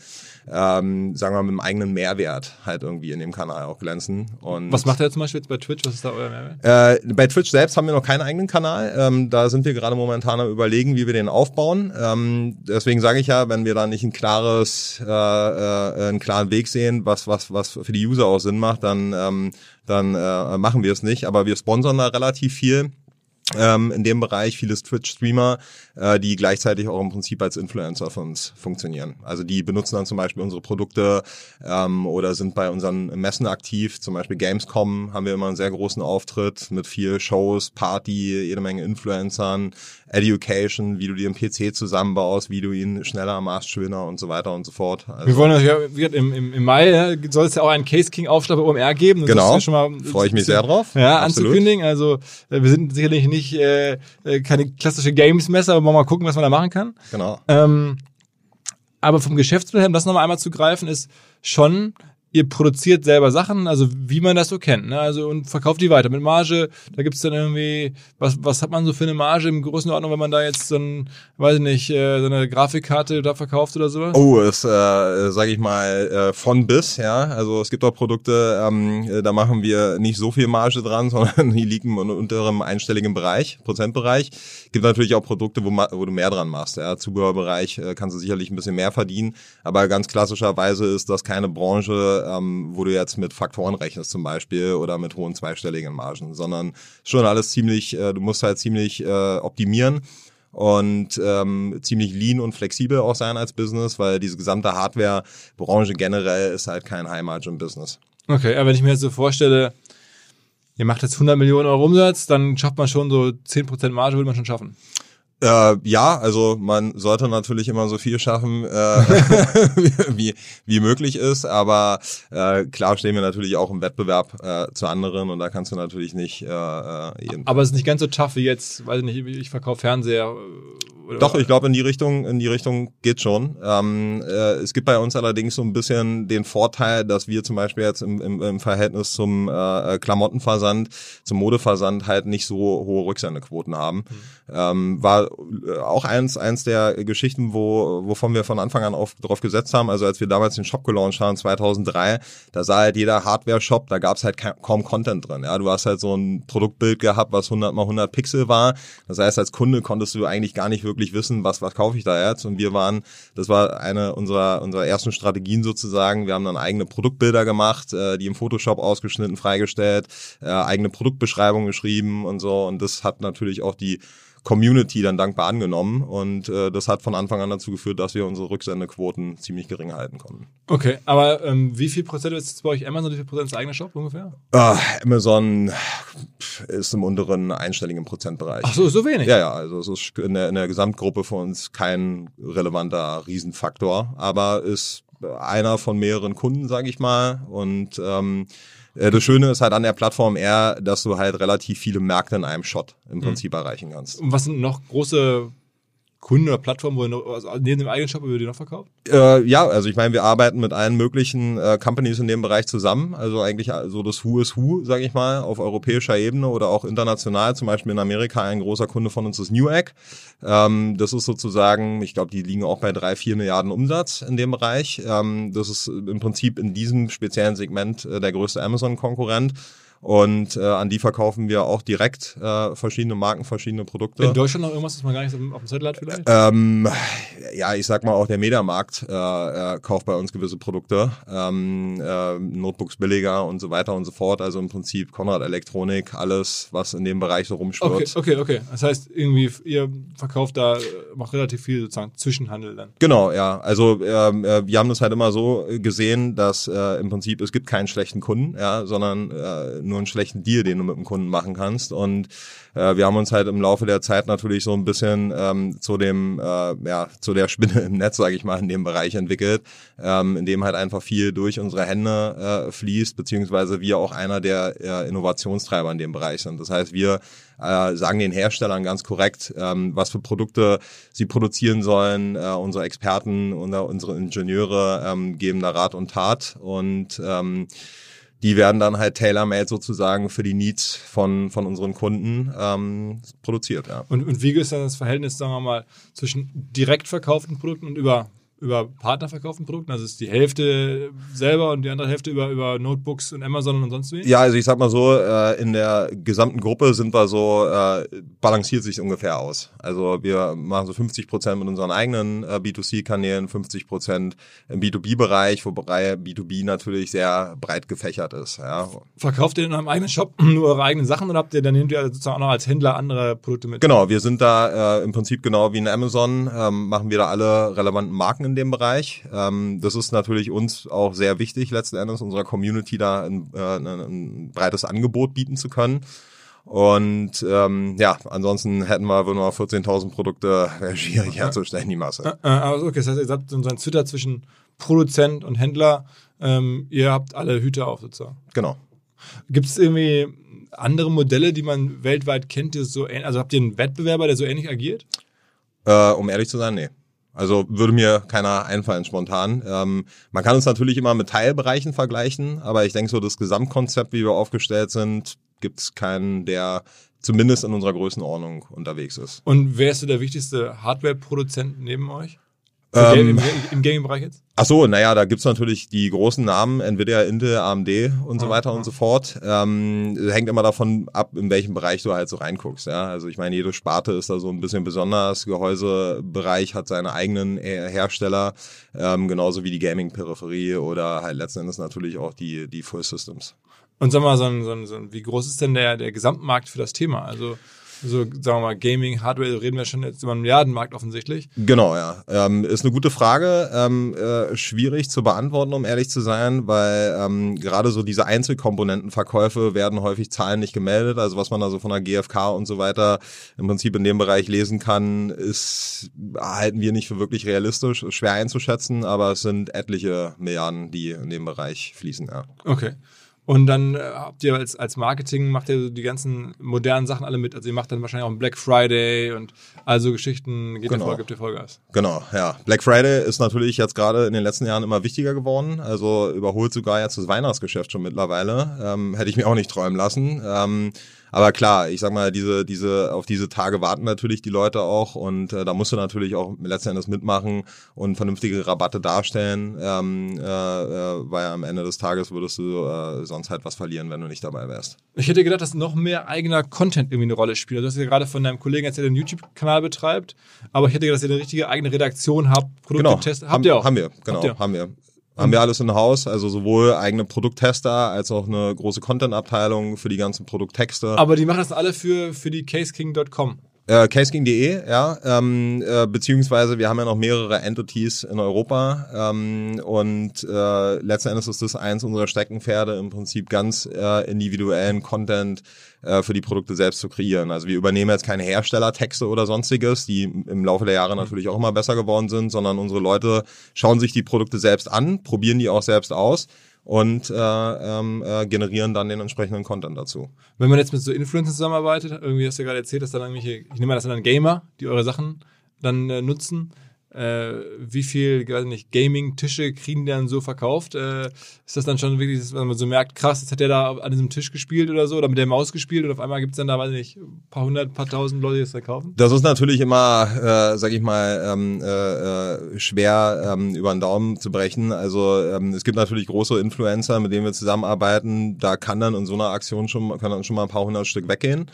ähm, sagen wir mal, mit einem eigenen Mehrwert halt irgendwie in dem Kanal auch glänzen. Und Was macht ihr zum Beispiel jetzt bei Twitch? Was ist da euer Mehrwert? Äh, bei Twitch selbst haben wir noch keinen eigenen Kanal. Ähm, da sind wir gerade momentan am überlegen, wie wir den aufbauen. Ähm, deswegen sage ich ja, wenn wir da nicht ein klares, äh, äh, einen klaren Weg sehen, was was was für die User auch Sinn macht, dann ähm, dann äh, machen wir es nicht. Aber wir sponsern da relativ viel ähm, in dem Bereich viele Twitch-Streamer, äh, die gleichzeitig auch im Prinzip als Influencer für uns funktionieren. Also die benutzen dann zum Beispiel unsere Produkte ähm, oder sind bei unseren Messen aktiv. Zum Beispiel Gamescom haben wir immer einen sehr großen Auftritt mit viel Shows, Party, jede Menge Influencern, Education, wie du dir einen PC zusammenbaust, wie du ihn schneller machst, schöner und so weiter und so fort. Also wir wollen natürlich, ja, im, im, im Mai soll es ja auch einen Case King Aufschlag bei OMR geben. Das genau, freue ich mich sehr drauf. Ja, Absolut. anzukündigen. Also äh, wir sind sicherlich nicht äh, äh, keine klassische Games-Messe, aber mal gucken, was man da machen kann. Genau. Ähm, aber vom Geschäftsmodell, um das nochmal einmal zu greifen, ist schon ihr produziert selber Sachen, also wie man das so kennt, ne? Also und verkauft die weiter mit Marge. Da gibt's dann irgendwie, was, was hat man so für eine Marge im großen Ordnung, wenn man da jetzt so ein, weiß ich nicht, äh, so eine Grafikkarte da verkauft oder sowas? Oh, ist, äh, sage ich mal, äh, von bis, ja. Also es gibt auch Produkte, ähm, äh, da machen wir nicht so viel Marge dran, sondern die liegen in unterem einstelligen Bereich, Prozentbereich. Gibt natürlich auch Produkte, wo, wo du mehr dran machst. Ja. Zubehörbereich äh, kannst du sicherlich ein bisschen mehr verdienen, aber ganz klassischerweise ist das keine Branche, ähm, wo du jetzt mit Faktoren rechnest zum Beispiel oder mit hohen zweistelligen Margen, sondern schon alles ziemlich, äh, du musst halt ziemlich äh, optimieren und ähm, ziemlich lean und flexibel auch sein als Business, weil diese gesamte Hardware-Branche generell ist halt kein High-Margin-Business. Okay, aber wenn ich mir jetzt so vorstelle, ihr macht jetzt 100 Millionen Euro Umsatz, dann schafft man schon so 10% Marge, würde man schon schaffen. Äh, ja, also man sollte natürlich immer so viel schaffen, äh, wie, wie möglich ist, aber äh, klar stehen wir natürlich auch im Wettbewerb äh, zu anderen und da kannst du natürlich nicht äh, äh jeden Aber es ist nicht ganz so tough wie jetzt, weiß ich nicht, ich verkaufe Fernseher oder? Doch, ich glaube, in die Richtung, in die Richtung geht schon. Ähm, äh, es gibt bei uns allerdings so ein bisschen den Vorteil, dass wir zum Beispiel jetzt im, im, im Verhältnis zum äh, Klamottenversand, zum Modeversand halt nicht so hohe Rücksendequoten haben. Mhm. Ähm, war äh, auch eins, eins der Geschichten, wo, wovon wir von Anfang an auf, drauf gesetzt haben. Also als wir damals den Shop gelauncht haben, 2003, da sah halt jeder Hardware-Shop, da gab es halt kaum Content drin. Ja, du hast halt so ein Produktbild gehabt, was 100 mal 100 Pixel war. Das heißt, als Kunde konntest du eigentlich gar nicht wirklich wissen, was, was kaufe ich da jetzt. Und wir waren, das war eine unserer, unserer ersten Strategien sozusagen. Wir haben dann eigene Produktbilder gemacht, äh, die im Photoshop ausgeschnitten, freigestellt, äh, eigene Produktbeschreibungen geschrieben und so. Und das hat natürlich auch die Community dann dankbar angenommen und äh, das hat von Anfang an dazu geführt, dass wir unsere Rücksendequoten ziemlich gering halten konnten. Okay, aber ähm, wie viel Prozent ist jetzt bei euch Amazon, wie viel Prozent ist eigener Shop ungefähr? Uh, Amazon ist im unteren einstelligen Prozentbereich. Ach so, so wenig? Ja, ja, also es ist in der, in der Gesamtgruppe für uns kein relevanter Riesenfaktor, aber ist einer von mehreren Kunden, sage ich mal und ähm, Äh, das Schöne ist halt an der Plattform eher, dass du halt relativ viele Märkte in einem Shot im Prinzip mhm. erreichen kannst. Und was sind noch große Kunden oder Plattformen, wo ihr noch, also neben dem eigenen Shop, wo ihr die noch verkauft? Äh, ja, also ich meine, wir arbeiten mit allen möglichen äh, Companies in dem Bereich zusammen. Also eigentlich so das Who is Who, sage ich mal, auf europäischer Ebene oder auch international. Zum Beispiel in Amerika ein großer Kunde von uns ist Newegg. Ähm, das ist sozusagen, ich glaube, die liegen auch bei drei, vier Milliarden Umsatz in dem Bereich. Ähm, das ist im Prinzip in diesem speziellen Segment äh, der größte Amazon-Konkurrent. Und äh, an die verkaufen wir auch direkt äh, verschiedene Marken, verschiedene Produkte. In Deutschland noch irgendwas, das man gar nicht auf dem Zettel hat vielleicht? Ähm, ja, ich sag mal auch der Mediamarkt äh, äh, kauft bei uns gewisse Produkte, ähm, äh, Notebooks billiger und so weiter und so fort. Also im Prinzip Konrad Elektronik, alles, was in dem Bereich so rumschwirrt. Okay, okay, okay. Das heißt irgendwie ihr verkauft da macht relativ viel sozusagen Zwischenhandel dann. Genau, ja. Also ähm, äh, wir haben das halt immer so gesehen, dass äh, im Prinzip es gibt keinen schlechten Kunden, ja, sondern äh, nur nur einen schlechten Deal, den du mit dem Kunden machen kannst. Und äh, wir haben uns halt im Laufe der Zeit natürlich so ein bisschen ähm, zu dem, äh, ja, zu der Spinne im Netz, sage ich mal, in dem Bereich entwickelt, ähm, in dem halt einfach viel durch unsere Hände äh, fließt, beziehungsweise wir auch einer der äh, Innovationstreiber in dem Bereich sind. Das heißt, wir äh, sagen den Herstellern ganz korrekt, ähm, was für Produkte sie produzieren sollen. Äh, unsere Experten und unsere Ingenieure ähm, geben da Rat und Tat und ähm, die werden dann halt tailor-made sozusagen für die Needs von, von unseren Kunden ähm, produziert. Ja. Und, und wie ist dann das Verhältnis, sagen wir mal, zwischen direkt verkauften Produkten und über über Partner verkauften Produkten? Also ist die Hälfte selber und die andere Hälfte über, über Notebooks und Amazon und sonst wie? Ja, also ich sag mal so, äh, in der gesamten Gruppe sind wir so, äh, balanciert sich ungefähr aus. Also wir machen so 50 Prozent mit unseren eigenen äh, B2C-Kanälen, 50 Prozent im B2B-Bereich, wobei B2B natürlich sehr breit gefächert ist. Ja. Verkauft ihr in eurem eigenen Shop nur eure eigenen Sachen oder habt ihr dann nehmt ihr sozusagen auch noch als Händler andere Produkte mit? Genau, wir sind da im Prinzip genau wie in Amazon, ähm, machen wir da alle relevanten Marken in dem Bereich. Ähm, das ist natürlich uns auch sehr wichtig, letzten Endes unserer Community da ein, äh, ein, breites Angebot bieten zu können. Und ähm, ja, ansonsten hätten wir, würden wir 14.000 Produkte, wäre schwierig herzustellen, die Masse. Äh, äh, also okay, das heißt, ihr habt so ein Twitter zwischen Produzent und Händler. Ähm, ihr habt alle Hüte auf sozusagen. Genau. Gibt es irgendwie andere Modelle, die man weltweit kennt, die so also habt ihr einen Wettbewerber, der so ähnlich agiert? Äh, um ehrlich zu sein, nee. Also würde mir keiner einfallen spontan. Ähm, man kann uns natürlich immer mit Teilbereichen vergleichen, aber ich denke so das Gesamtkonzept, wie wir aufgestellt sind, gibt es keinen, der zumindest in unserer Größenordnung unterwegs ist. Und wer ist so der wichtigste Hardware-Produzent neben euch? Ähm, Im, Im Gaming-Bereich jetzt? Ach so, naja, da gibt's natürlich die großen Namen, Nvidia, Intel, AMD und so weiter und so fort. Ähm, hängt immer davon ab, in welchem Bereich du halt so reinguckst. Ja? Also ich meine, jede Sparte ist da so ein bisschen besonders. Gehäusebereich hat seine eigenen Hersteller, ähm, genauso wie die Gaming-Peripherie oder halt letzten Endes natürlich auch die, die Full Systems. Und sag mal, so ein, so ein, so ein, wie groß ist denn der, der Gesamtmarkt für das Thema? Also so, sagen wir mal, Gaming, Hardware, reden wir schon jetzt über einen Milliardenmarkt offensichtlich. Genau, ja. Ähm, ist eine gute Frage. Ähm, äh, schwierig zu beantworten, um ehrlich zu sein, weil ähm, gerade so diese Einzelkomponentenverkäufe werden häufig Zahlen nicht gemeldet. Also was man da so von der GfK und so weiter im Prinzip in dem Bereich lesen kann, ist, halten wir nicht für wirklich realistisch, ist schwer einzuschätzen, aber es sind etliche Milliarden, die in dem Bereich fließen, ja. Okay. Und dann äh, habt ihr als, als Marketing, macht ihr die ganzen modernen Sachen alle mit. Also ihr macht dann wahrscheinlich auch einen Black Friday und also Geschichten, geht genau. voll, gibt ihr Vollgas. Genau, ja. Black Friday ist natürlich jetzt gerade in den letzten Jahren immer wichtiger geworden. Also überholt sogar jetzt das Weihnachtsgeschäft schon mittlerweile. Ähm, hätte ich mir auch nicht träumen lassen. Ähm, aber klar, ich sag mal, diese, diese, auf diese Tage warten natürlich die Leute auch und äh, da musst du natürlich auch letzten Endes mitmachen und vernünftige Rabatte darstellen, ähm, äh, äh, weil am Ende des Tages würdest du äh, sonst halt was verlieren, wenn du nicht dabei wärst. Ich hätte gedacht, dass noch mehr eigener Content irgendwie eine Rolle spielt. Also, du hast ja gerade von deinem Kollegen erzählt, der einen YouTube-Kanal betreibt, aber ich hätte gedacht, dass ihr eine richtige eigene Redaktion habt, Produkte genau. testet. Habt haben, ihr auch? Haben wir, genau, haben wir. Haben wir alles in Haus, also sowohl eigene Produkttester als auch eine große Content-Abteilung für die ganzen Produkttexte. Aber die machen das alle für, für die caseking.com. Äh, caseking.de, ja, ähm, äh, beziehungsweise wir haben ja noch mehrere Entities in Europa ähm, und äh, letzten Endes ist das eins unserer Steckenpferde, im Prinzip ganz äh, individuellen Content äh, für die Produkte selbst zu kreieren. Also wir übernehmen jetzt keine Herstellertexte oder sonstiges, die im Laufe der Jahre mhm. natürlich auch immer besser geworden sind, sondern unsere Leute schauen sich die Produkte selbst an, probieren die auch selbst aus und äh, ähm, äh, generieren dann den entsprechenden Content dazu. Wenn man jetzt mit so Influencern zusammenarbeitet, irgendwie hast du ja gerade erzählt, dass dann irgendwelche, ich nehme an, das sind dann Gamer, die eure Sachen dann äh, nutzen äh, wie viel, weiß nicht, Gaming-Tische kriegen die dann so verkauft? Äh, ist das dann schon wirklich, dass man so merkt, krass, jetzt hat der da an diesem Tisch gespielt oder so, oder mit der Maus gespielt und auf einmal gibt's dann da, weiß nicht, ein paar hundert, paar tausend Leute, die das da kaufen? Das ist natürlich immer, äh, sag ich mal, ähm, äh, äh, schwer ähm, über den Daumen zu brechen. Also ähm, es gibt natürlich große Influencer, mit denen wir zusammenarbeiten. Da kann dann in so einer Aktion schon, kann dann schon mal ein paar hundert Stück weggehen.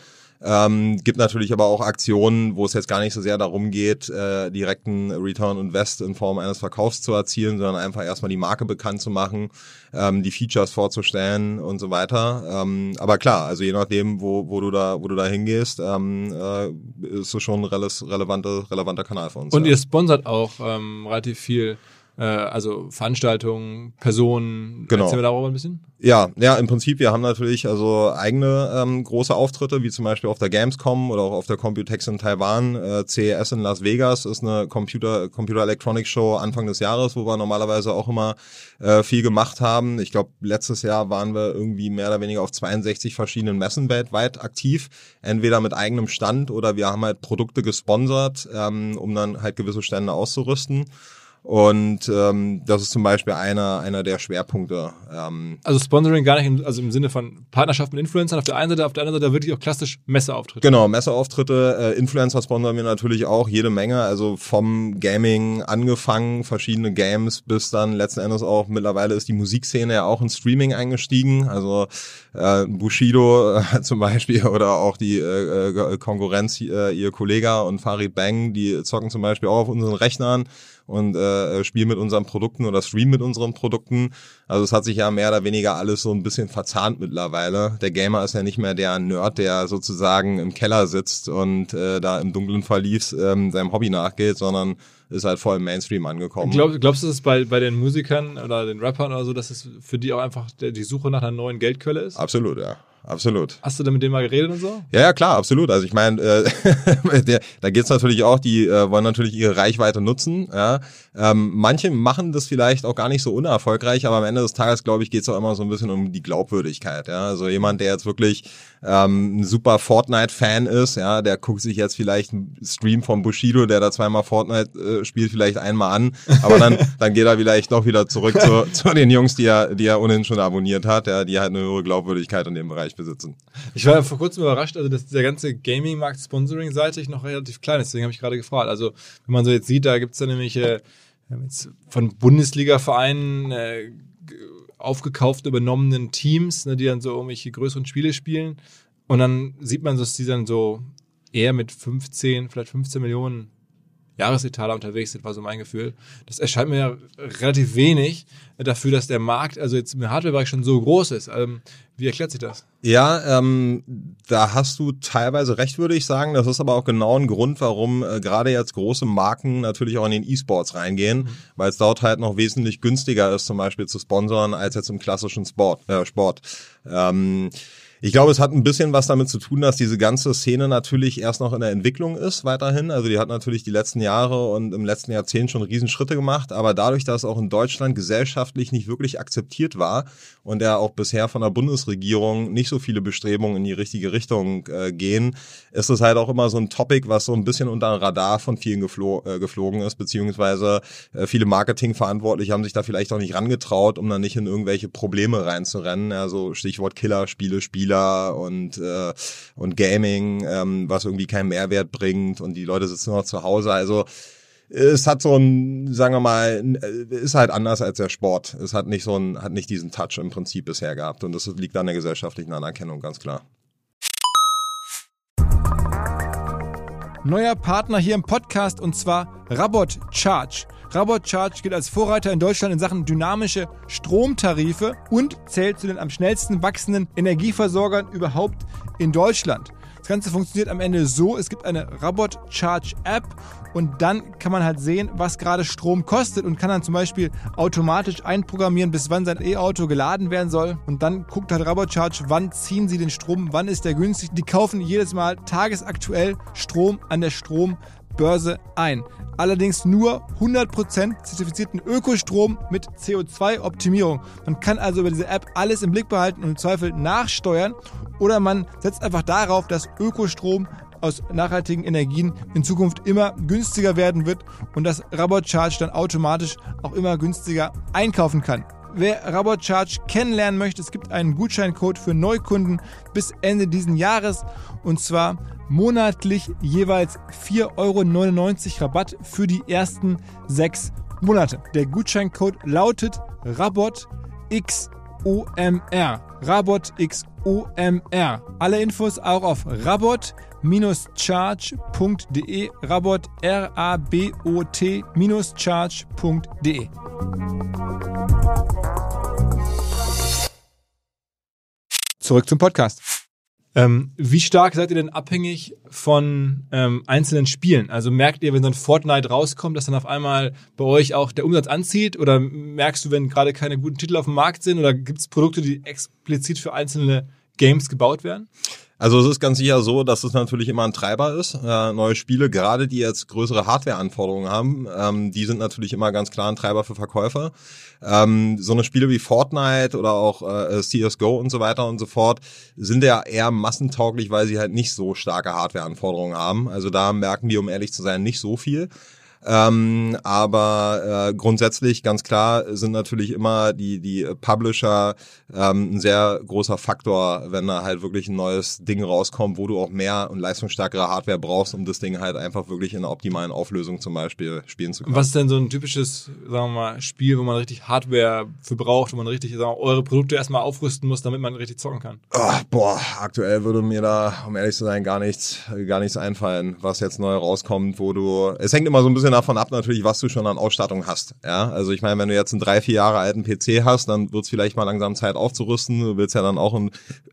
Ähm, gibt natürlich aber auch Aktionen, wo es jetzt gar nicht so sehr darum geht, äh, direkten Return Invest in Form eines Verkaufs zu erzielen, sondern einfach erstmal die Marke bekannt zu machen, ähm, die Features vorzustellen und so weiter. Ähm, aber klar, also je nachdem, wo, wo du da, wo du da hingehst, ähm, äh, ist es schon ein relevante, relevanter Kanal für uns. Und ja. ihr sponsert auch ähm, relativ viel also Veranstaltungen, Personen. Genau. Erzählen wir darüber ein bisschen? Ja, ja, im Prinzip, wir haben natürlich also eigene ähm, große Auftritte, wie zum Beispiel auf der Gamescom oder auch auf der Computex in Taiwan. Äh, CES in Las Vegas ist eine Computer, Computer Electronics Show Anfang des Jahres, wo wir normalerweise auch immer äh, viel gemacht haben. Ich glaube, letztes Jahr waren wir irgendwie mehr oder weniger auf 62 verschiedenen Messen weltweit aktiv, entweder mit eigenem Stand oder wir haben halt Produkte gesponsert, ähm, um dann halt gewisse Stände auszurüsten. Und ähm, das ist zum Beispiel einer, einer der Schwerpunkte. Ähm. Also Sponsoring gar nicht im, also im Sinne von Partnerschaft mit Influencern auf der einen Seite, auf der anderen Seite wirklich auch klassisch Messeauftritte. Genau, Messeauftritte, äh, Influencer sponsern wir natürlich auch jede Menge, also vom Gaming angefangen, verschiedene Games, bis dann letzten Endes auch mittlerweile ist die Musikszene ja auch in Streaming eingestiegen. Also äh, Bushido äh, zum Beispiel oder auch die äh, äh Konkurrenz, äh, ihr Kollege und Farid Bang, die zocken zum Beispiel auch auf unseren Rechnern und äh, spielen mit unseren Produkten oder streamen mit unseren Produkten. Also es hat sich ja mehr oder weniger alles so ein bisschen verzahnt mittlerweile. Der Gamer ist ja nicht mehr der Nerd, der sozusagen im Keller sitzt und äh, da im dunklen Verlies ähm, seinem Hobby nachgeht, sondern ist halt voll im Mainstream angekommen. Glaub, glaubst du, dass es bei, bei den Musikern oder den Rappern oder so, dass es für die auch einfach die Suche nach einer neuen Geldquelle ist? Absolut, ja absolut. Hast du da mit denen mal geredet und so? Ja, ja, klar, absolut. Also ich meine, äh, da geht's natürlich auch, die äh, wollen natürlich ihre Reichweite nutzen. Ja. Ähm, manche machen das vielleicht auch gar nicht so unerfolgreich, aber am Ende des Tages, glaube ich, geht's auch immer so ein bisschen um die Glaubwürdigkeit. Ja. Also jemand, der jetzt wirklich ähm, ein super Fortnite-Fan ist, ja, der guckt sich jetzt vielleicht einen Stream von Bushido, der da zweimal Fortnite äh, spielt, vielleicht einmal an, aber dann, dann geht er vielleicht doch wieder zurück zu, zu den Jungs, die er, die er ohnehin schon abonniert hat, ja, die halt eine höhere Glaubwürdigkeit in dem Bereich besitzen. Ich war vor kurzem überrascht, also dass der ganze Gaming-Markt Sponsoring-seitig noch relativ klein ist, deswegen habe ich gerade gefragt. Also wenn man so jetzt sieht, da gibt's dann nämlich äh, von Bundesliga-Vereinen äh, aufgekauft übernommenen Teams, ne, die dann so irgendwelche größeren Spiele spielen. Und dann sieht man, dass die dann so eher mit 15, vielleicht 15 Millionen Jahresetaler unterwegs sind, war so mein Gefühl. Das erscheint mir ja relativ wenig dafür, dass der Markt, also jetzt im Hardware-Bereich schon so groß ist. Ähm, wie erklärt sich das? Ja, ähm, da hast du teilweise recht, würde ich sagen. Das ist aber auch genau ein Grund, warum äh, gerade jetzt große Marken natürlich auch in den E-Sports reingehen, mhm. weil es dort halt noch wesentlich günstiger ist, zum Beispiel zu sponsern, als jetzt im klassischen Sport. Äh, Sport. Ähm, ich glaube, es hat ein bisschen was damit zu tun, dass diese ganze Szene natürlich erst noch in der Entwicklung ist, weiterhin. Also die hat natürlich die letzten Jahre und im letzten Jahrzehnt schon Riesenschritte gemacht, aber dadurch, dass auch in Deutschland gesellschaftlich nicht wirklich akzeptiert war und ja auch bisher von der Bundesregierung nicht so viele Bestrebungen in die richtige Richtung äh, gehen, ist es halt auch immer so ein Topic, was so ein bisschen unter Radar von vielen geflo äh, geflogen ist, beziehungsweise äh, viele Marketingverantwortliche haben sich da vielleicht auch nicht rangetraut, um dann nicht in irgendwelche Probleme reinzurennen. Also Stichwort Killerspiele, Spiele Spieler und, äh, und Gaming, ähm, was irgendwie keinen Mehrwert bringt und die Leute sitzen noch zu Hause. Also es hat so ein, sagen wir mal, ist halt anders als der Sport. Es hat nicht so ein, hat nicht diesen Touch im Prinzip bisher gehabt und das liegt an der gesellschaftlichen Anerkennung, ganz klar. Neuer Partner hier im Podcast und zwar Rabot Charge. Rabot Charge gilt als Vorreiter in Deutschland in Sachen dynamische Stromtarife und zählt zu den am schnellsten wachsenden Energieversorgern überhaupt in Deutschland. Das Ganze funktioniert am Ende so, es gibt eine Rabot Charge App und dann kann man halt sehen, was gerade Strom kostet und kann dann zum Beispiel automatisch einprogrammieren, bis wann sein E-Auto geladen werden soll. Und dann guckt halt Rabot Charge, wann ziehen sie den Strom, wann ist der günstig. Die kaufen jedes Mal tagesaktuell Strom an der Strom Börse ein. Allerdings nur 100% zertifizierten Ökostrom mit CO2-Optimierung. Man kann also über diese App alles im Blick behalten und im Zweifel nachsteuern oder man setzt einfach darauf, dass Ökostrom aus nachhaltigen Energien in Zukunft immer günstiger werden wird und dass Rabot Charge dann automatisch auch immer günstiger einkaufen kann. Wer Rabot Charge kennenlernen möchte, es gibt einen Gutscheincode für Neukunden bis Ende diesen Jahres und zwar monatlich jeweils 4,99 Euro Rabatt für die ersten sechs Monate. Der Gutscheincode lautet RabotXOMR. RabotXOMR. Alle Infos auch auf rabot-charge.de. Rabot R-A-B-O-T-charge.de. Zurück zum Podcast. Ähm, wie stark seid ihr denn abhängig von ähm, einzelnen Spielen? Also merkt ihr, wenn so ein Fortnite rauskommt, dass dann auf einmal bei euch auch der Umsatz anzieht? Oder merkst du, wenn gerade keine guten Titel auf dem Markt sind? Oder gibt es Produkte, die explizit für einzelne Games gebaut werden? Also es ist ganz sicher so, dass es natürlich immer ein Treiber ist. Äh, neue Spiele, gerade die jetzt größere Hardware-Anforderungen haben, ähm, die sind natürlich immer ganz klar ein Treiber für Verkäufer. Ähm, so eine Spiele wie Fortnite oder auch äh, CSGO und so weiter und so fort sind ja eher massentauglich, weil sie halt nicht so starke Hardware-Anforderungen haben. Also da merken wir, um ehrlich zu sein, nicht so viel. Ähm, aber äh, grundsätzlich ganz klar sind natürlich immer die die Publisher ähm, ein sehr großer Faktor, wenn da halt wirklich ein neues Ding rauskommt, wo du auch mehr und leistungsstärkere Hardware brauchst, um das Ding halt einfach wirklich in einer optimalen Auflösung zum Beispiel spielen zu können. Was ist denn so ein typisches, sagen wir mal, Spiel, wo man richtig Hardware für braucht, wo man richtig sagen wir, eure Produkte erstmal aufrüsten muss, damit man richtig zocken kann? Oh, boah, aktuell würde mir da, um ehrlich zu sein, gar nichts, gar nichts einfallen, was jetzt neu rauskommt, wo du. Es hängt immer so ein bisschen davon ab, natürlich, was du schon an Ausstattung hast. Ja, also ich meine, wenn du jetzt einen drei, vier Jahre alten PC hast, dann wird es vielleicht mal langsam Zeit aufzurüsten. Du willst ja dann auch in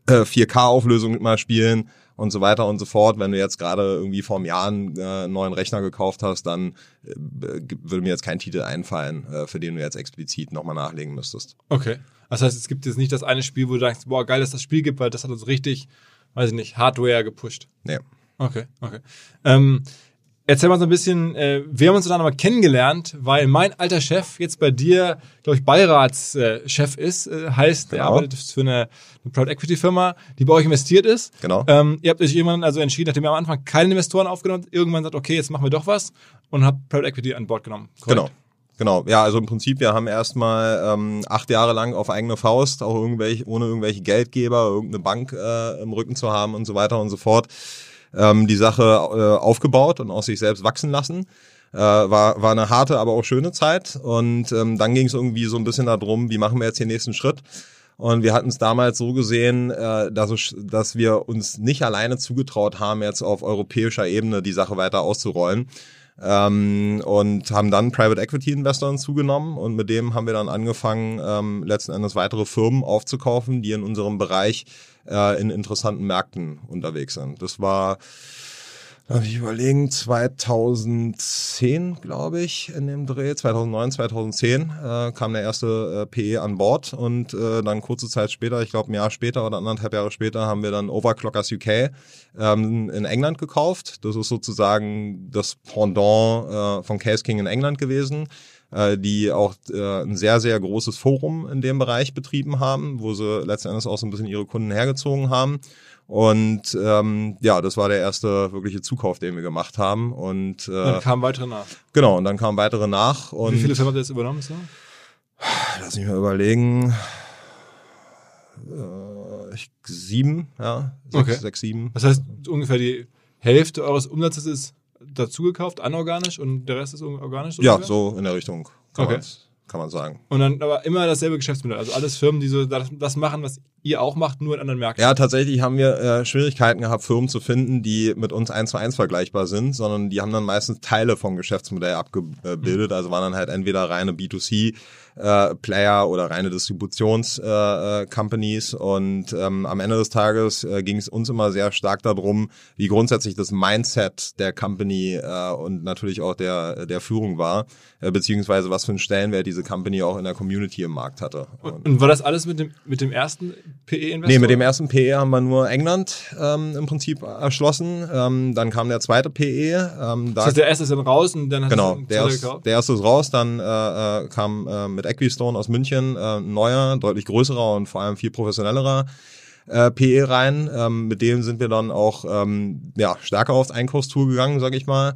äh, 4K-Auflösung mal spielen und so weiter und so fort. Wenn du jetzt gerade irgendwie vor einem Jahr einen äh, neuen Rechner gekauft hast, dann äh, würde mir jetzt kein Titel einfallen, äh, für den du jetzt explizit nochmal nachlegen müsstest. Okay. Das heißt, es gibt jetzt nicht das eine Spiel, wo du denkst, boah, geil, dass das Spiel gibt, weil das hat uns richtig, weiß ich nicht, Hardware gepusht. Nee. Okay, okay. Ähm, Erzähl mal so ein bisschen, äh, wir haben uns dann aber kennengelernt, weil mein alter Chef jetzt bei dir, glaube ich, Beiratschef äh, ist, äh, heißt, genau. er arbeitet für eine, eine Private Equity Firma, die bei euch investiert ist. Genau. Ähm, ihr habt euch irgendwann also entschieden, nachdem ihr am Anfang keine Investoren aufgenommen habt, irgendwann sagt, okay, jetzt machen wir doch was und habt Private Equity an Bord genommen. Korrekt? Genau. Genau, ja, also im Prinzip, wir haben erstmal ähm, acht Jahre lang auf eigene Faust, auch irgendwelche, ohne irgendwelche Geldgeber, irgendeine Bank äh, im Rücken zu haben und so weiter und so fort, ähm, die Sache äh, aufgebaut und aus sich selbst wachsen lassen. Äh, war, war eine harte, aber auch schöne Zeit. Und ähm, dann ging es irgendwie so ein bisschen darum, wie machen wir jetzt den nächsten Schritt. Und wir hatten es damals so gesehen, äh, dass, dass wir uns nicht alleine zugetraut haben, jetzt auf europäischer Ebene die Sache weiter auszurollen. Ähm, und haben dann Private Equity Investoren zugenommen und mit dem haben wir dann angefangen, ähm, letzten Endes weitere Firmen aufzukaufen, die in unserem Bereich äh, in interessanten Märkten unterwegs sind. Das war Darf ich überlegen, 2010, glaube ich, in dem Dreh, 2009, 2010 äh, kam der erste äh, PE an Bord und äh, dann kurze Zeit später, ich glaube ein Jahr später oder anderthalb Jahre später, haben wir dann Overclockers UK ähm, in England gekauft. Das ist sozusagen das Pendant äh, von Case King in England gewesen äh, die auch äh, ein sehr, sehr großes Forum in dem Bereich betrieben haben, wo sie letzten Endes auch so ein bisschen ihre Kunden hergezogen haben. Und ähm, ja, das war der erste wirkliche Zukauf, den wir gemacht haben. Und äh, dann kamen weitere nach. Genau, und dann kamen weitere nach. Und Wie viele Firmen habt ihr jetzt übernommen? So? Lass mich mal überlegen. Äh, ich, sieben, ja. Sechs, okay. sechs, sieben. Das heißt, ungefähr die Hälfte eures Umsatzes ist dazugekauft, anorganisch und der Rest ist organisch? So ja, ungefähr? so in der Richtung. Kann okay kann man sagen. Und dann aber immer dasselbe Geschäftsmodell. Also alles Firmen, die so das, das, machen, was ihr auch macht, nur in anderen Märkten. Ja, tatsächlich haben wir äh, Schwierigkeiten gehabt, Firmen zu finden, die mit uns eins zu eins vergleichbar sind, sondern die haben dann meistens Teile vom Geschäftsmodell abgebildet. Mhm. Also waren dann halt entweder reine B2C äh, Player oder reine Distributions-Companies. Äh, äh, und ähm, am Ende des Tages äh, ging es uns immer sehr stark darum, wie grundsätzlich das Mindset der Company äh, und natürlich auch der, der Führung war, äh, beziehungsweise was für einen Stellenwert diese Company auch in der Community im Markt hatte. Und, und war das alles mit dem, mit dem ersten PE-Investor? Nee, mit dem ersten PE haben wir nur England ähm, im Prinzip erschlossen. Ähm, dann kam der zweite PE. Ähm, das heißt, der erste ist dann raus und dann hat Genau, der, ist, der erste ist raus. Dann äh, äh, kam äh, mit Equistone aus München äh, neuer, deutlich größerer und vor allem viel professionellerer äh, PE rein. Ähm, mit dem sind wir dann auch ähm, ja, stärker aufs Einkaufstool gegangen, sag ich mal.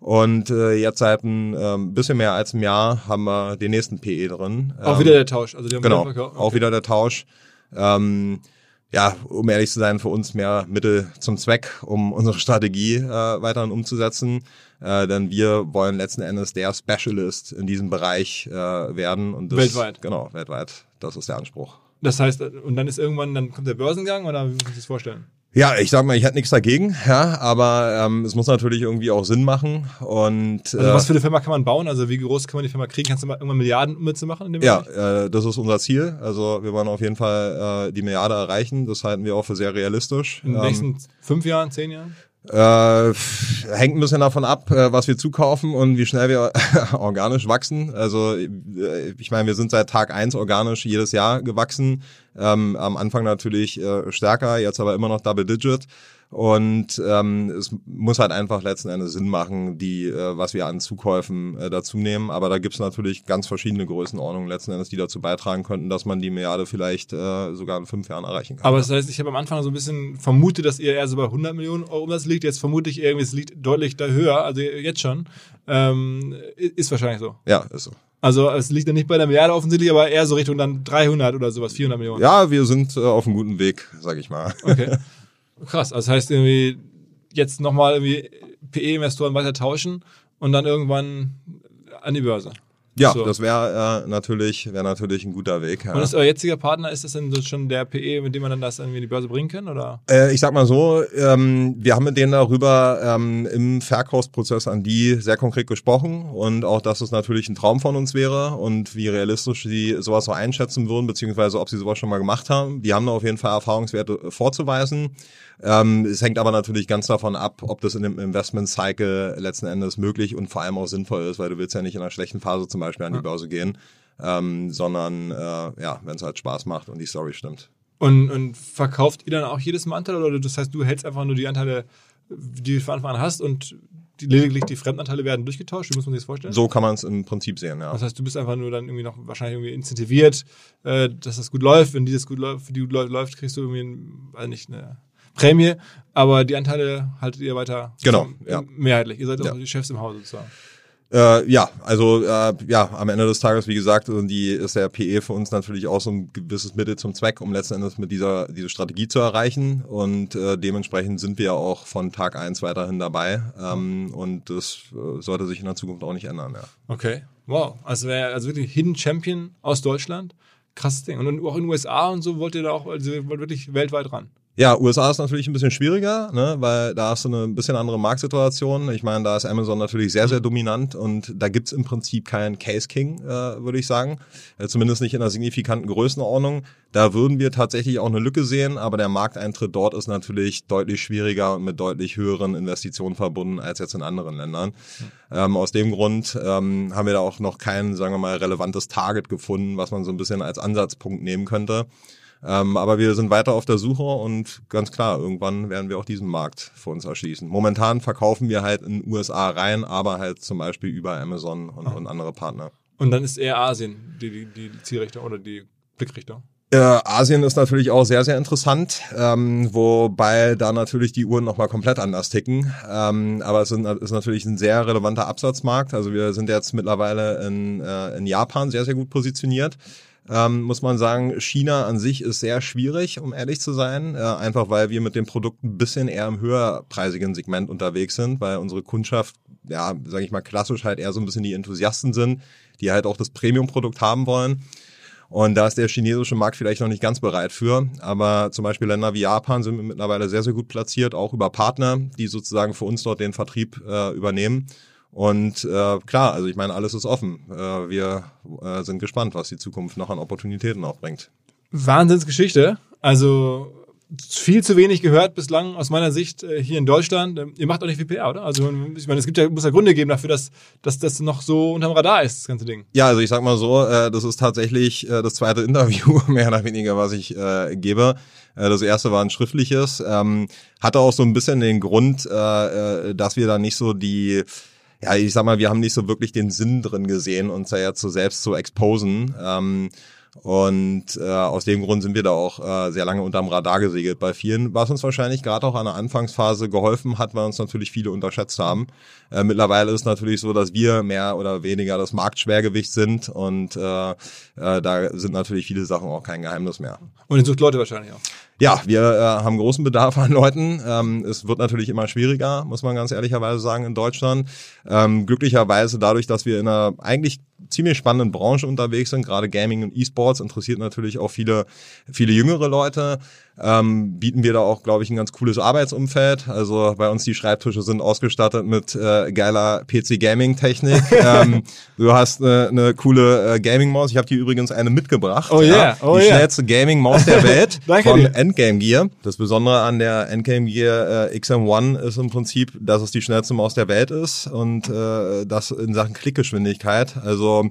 Und äh, jetzt seit ein ähm, bisschen mehr als einem Jahr haben wir den nächsten PE drin. Auch wieder der Tausch. Also die haben genau, okay. auch wieder der Tausch. Ähm, ja, um ehrlich zu sein, für uns mehr Mittel zum Zweck, um unsere Strategie äh, weiterhin umzusetzen. Äh, denn wir wollen letzten Endes der Specialist in diesem Bereich äh, werden. Und das, weltweit. Genau, weltweit. Das ist der Anspruch. Das heißt, und dann ist irgendwann, dann kommt der Börsengang oder wie muss sich das vorstellen? Ja, ich sag mal, ich hätte nichts dagegen, ja, aber ähm, es muss natürlich irgendwie auch Sinn machen. Und also was für eine Firma kann man bauen? Also wie groß kann man die Firma kriegen? Kannst du mal irgendwann Milliarden mitzumachen in dem Ja, äh, das ist unser Ziel. Also wir wollen auf jeden Fall äh, die Milliarde erreichen. Das halten wir auch für sehr realistisch. In den nächsten ähm, fünf Jahren, zehn Jahren? Äh, hängt ein bisschen davon ab, äh, was wir zukaufen und wie schnell wir organisch wachsen. Also äh, ich meine, wir sind seit Tag eins organisch jedes Jahr gewachsen. Ähm, am Anfang natürlich äh, stärker, jetzt aber immer noch Double Digit. Und ähm, es muss halt einfach letzten Endes Sinn machen, die, äh, was wir an Zukäufen äh, dazu nehmen. Aber da gibt's natürlich ganz verschiedene Größenordnungen letzten Endes, die dazu beitragen könnten, dass man die Milliarde vielleicht äh, sogar in fünf Jahren erreichen kann. Aber das heißt, ich habe am Anfang so ein bisschen vermutet, dass ihr eher so bei 100 Millionen Euro Umsatz liegt. Jetzt vermute ich irgendwie, es liegt deutlich da höher, also jetzt schon. Ähm, ist wahrscheinlich so. Ja, ist so. Also es liegt ja nicht bei der Milliarde offensichtlich, aber eher so Richtung dann 300 oder sowas, 400 Millionen. Ja, wir sind äh, auf einem guten Weg, sag ich mal. Okay. Krass, also das heißt irgendwie jetzt nochmal irgendwie PE-Investoren weiter tauschen und dann irgendwann an die Börse. Ja, so. das wäre äh, natürlich, wäre natürlich ein guter Weg. Ja. Und ist euer jetziger Partner, ist das denn schon der PE, mit dem man dann das irgendwie in die Börse bringen kann? Oder? Äh, ich sag mal so, ähm, wir haben mit denen darüber ähm, im Verkaufsprozess an die sehr konkret gesprochen und auch, dass es natürlich ein Traum von uns wäre und wie realistisch sie sowas so einschätzen würden, beziehungsweise ob sie sowas schon mal gemacht haben. Die haben da auf jeden Fall Erfahrungswerte vorzuweisen. Ähm, es hängt aber natürlich ganz davon ab, ob das in dem Investment Cycle letzten Endes möglich und vor allem auch sinnvoll ist, weil du willst ja nicht in einer schlechten Phase zum Beispiel an die Börse gehen, ähm, sondern äh, ja, wenn es halt Spaß macht und die Story stimmt. Und, und verkauft ihr dann auch jedes Mal Anteile oder das heißt, du hältst einfach nur die Anteile, die du von Anfang an hast und die, lediglich die Fremdanteile werden durchgetauscht? Wie muss man sich das vorstellen? So kann man es im Prinzip sehen, ja. Das heißt, du bist einfach nur dann irgendwie noch wahrscheinlich irgendwie incentiviert, äh, dass das gut läuft. Wenn dieses gut läuft, für die gut läuft, kriegst du irgendwie, ein, weiß nicht, eine Prämie, aber die Anteile haltet ihr weiter genau, ja. mehrheitlich. Ihr seid auch ja. die Chefs im Hause sozusagen. Äh, ja, also äh, ja, am Ende des Tages, wie gesagt, die ist der PE für uns natürlich auch so ein gewisses Mittel zum Zweck, um letzten Endes mit dieser diese Strategie zu erreichen. Und äh, dementsprechend sind wir auch von Tag eins weiterhin dabei. Ähm, und das äh, sollte sich in der Zukunft auch nicht ändern. Ja. Okay, wow. Also wäre also wirklich Hidden Champion aus Deutschland. Krasses Ding. Und auch in den USA und so wollt ihr da auch, also wollt wirklich weltweit ran. Ja, USA ist natürlich ein bisschen schwieriger, ne, weil da hast du eine bisschen andere Marktsituation. Ich meine, da ist Amazon natürlich sehr, sehr dominant und da gibt's im Prinzip keinen Case King, äh, würde ich sagen. Äh, zumindest nicht in einer signifikanten Größenordnung. Da würden wir tatsächlich auch eine Lücke sehen, aber der Markteintritt dort ist natürlich deutlich schwieriger und mit deutlich höheren Investitionen verbunden als jetzt in anderen Ländern. Mhm. Ähm, aus dem Grund ähm, haben wir da auch noch kein, sagen wir mal, relevantes Target gefunden, was man so ein bisschen als Ansatzpunkt nehmen könnte. Ähm, aber wir sind weiter auf der Suche und ganz klar, irgendwann werden wir auch diesen Markt für uns erschließen. Momentan verkaufen wir halt in den USA rein, aber halt zum Beispiel über Amazon und, und andere Partner. Und dann ist eher Asien die, die, die Zielrichtung oder die Blickrichtung? Äh, Asien ist natürlich auch sehr, sehr interessant, ähm, wobei da natürlich die Uhren nochmal komplett anders ticken. Ähm, aber es ist natürlich ein sehr relevanter Absatzmarkt. Also wir sind jetzt mittlerweile in, äh, in Japan sehr, sehr gut positioniert ähm, muss man sagen, China an sich ist sehr schwierig, um ehrlich zu sein. Äh, einfach weil wir mit dem Produkt ein bisschen eher im höherpreisigen Segment unterwegs sind, weil unsere Kundschaft, ja, sage ich mal, klassisch halt eher so ein bisschen die Enthusiasten sind, die halt auch das Premium-Produkt haben wollen. Und da ist der chinesische Markt vielleicht noch nicht ganz bereit für. Aber zum Beispiel Länder wie Japan sind mittlerweile sehr, sehr gut platziert, auch über Partner, die sozusagen für uns dort den Vertrieb äh, übernehmen. Und äh, klar, also ich meine, alles ist offen. Äh, wir äh, sind gespannt, was die Zukunft noch an Opportunitäten auch bringt. Wahnsinnsgeschichte. Also viel zu wenig gehört bislang aus meiner Sicht äh, hier in Deutschland. Ähm, ihr macht auch nicht viel PR, oder? Also ich meine, es gibt ja, muss ja Gründe geben dafür, dass, dass das noch so unterm Radar ist, das ganze Ding. Ja, also ich sag mal so, äh, das ist tatsächlich äh, das zweite Interview, mehr oder weniger, was ich äh, gebe. Äh, das erste war ein schriftliches. Ähm, hatte auch so ein bisschen den Grund, äh, dass wir da nicht so die ja, ich sag mal, wir haben nicht so wirklich den Sinn drin gesehen, uns da jetzt so selbst zu exposen. Ähm, und äh, aus dem Grund sind wir da auch äh, sehr lange unterm Radar gesegelt bei vielen, was uns wahrscheinlich gerade auch an der Anfangsphase geholfen hat, weil uns natürlich viele unterschätzt haben. Äh, mittlerweile ist natürlich so, dass wir mehr oder weniger das Marktschwergewicht sind und äh, äh, da sind natürlich viele Sachen auch kein Geheimnis mehr. Und ihr sucht Leute wahrscheinlich auch. Ja, wir äh, haben großen Bedarf an Leuten. Ähm, es wird natürlich immer schwieriger, muss man ganz ehrlicherweise sagen, in Deutschland. Ähm, glücklicherweise dadurch, dass wir in einer eigentlich ziemlich spannenden Branche unterwegs sind, gerade Gaming und E-Sports interessiert natürlich auch viele, viele jüngere Leute ähm, bieten wir da auch, glaube ich, ein ganz cooles Arbeitsumfeld. Also bei uns die Schreibtische sind ausgestattet mit äh, geiler PC-Gaming-Technik. ähm, du hast eine coole äh, Gaming-Maus. Ich habe dir übrigens eine mitgebracht. Oh yeah, oh Die yeah. schnellste Gaming-Maus der Welt Danke von dir. Endgame Gear. Das Besondere an der Endgame Gear äh, XM1 ist im Prinzip, dass es die schnellste Maus der Welt ist und äh, das in Sachen Klickgeschwindigkeit. Also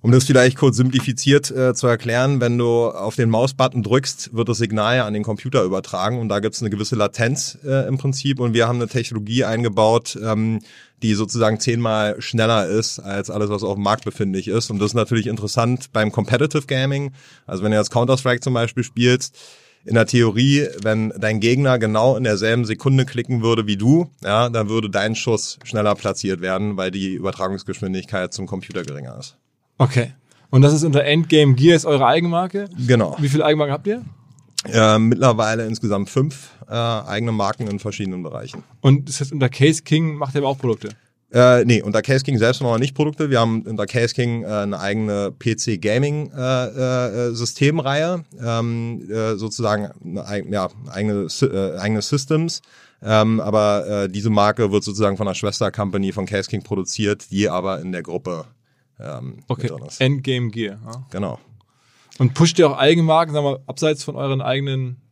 um das vielleicht kurz simplifiziert äh, zu erklären, wenn du auf den Mausbutton drückst, wird das Signal an den Computer übertragen und da gibt es eine gewisse Latenz äh, im Prinzip und wir haben eine Technologie eingebaut, ähm, die sozusagen zehnmal schneller ist als alles, was auf dem Markt befindlich ist. Und das ist natürlich interessant beim Competitive Gaming. Also wenn du jetzt Counter-Strike zum Beispiel spielst, in der Theorie, wenn dein Gegner genau in derselben Sekunde klicken würde wie du, ja, dann würde dein Schuss schneller platziert werden, weil die Übertragungsgeschwindigkeit zum Computer geringer ist. Okay. Und das ist unter Endgame Gear ist eure Eigenmarke. Genau. Wie viele Eigenmarken habt ihr? Äh, mittlerweile insgesamt fünf äh, eigene Marken in verschiedenen Bereichen. Und das heißt, unter Case King macht ihr aber auch Produkte. Äh, nee, unter Case King selbst noch nicht Produkte. Wir haben unter Case King äh, eine eigene PC Gaming äh, äh, Systemreihe, ähm, äh, sozusagen eine ja, eigene, äh, eigene Systems. Ähm, aber äh, diese Marke wird sozusagen von einer Schwester-Company von Case King produziert, die aber in der Gruppe ähm, Okay. Endgame Gear. Ja. Genau. Und pusht ihr auch Eigenmarken, sagen wir, abseits von euren eigenen äh,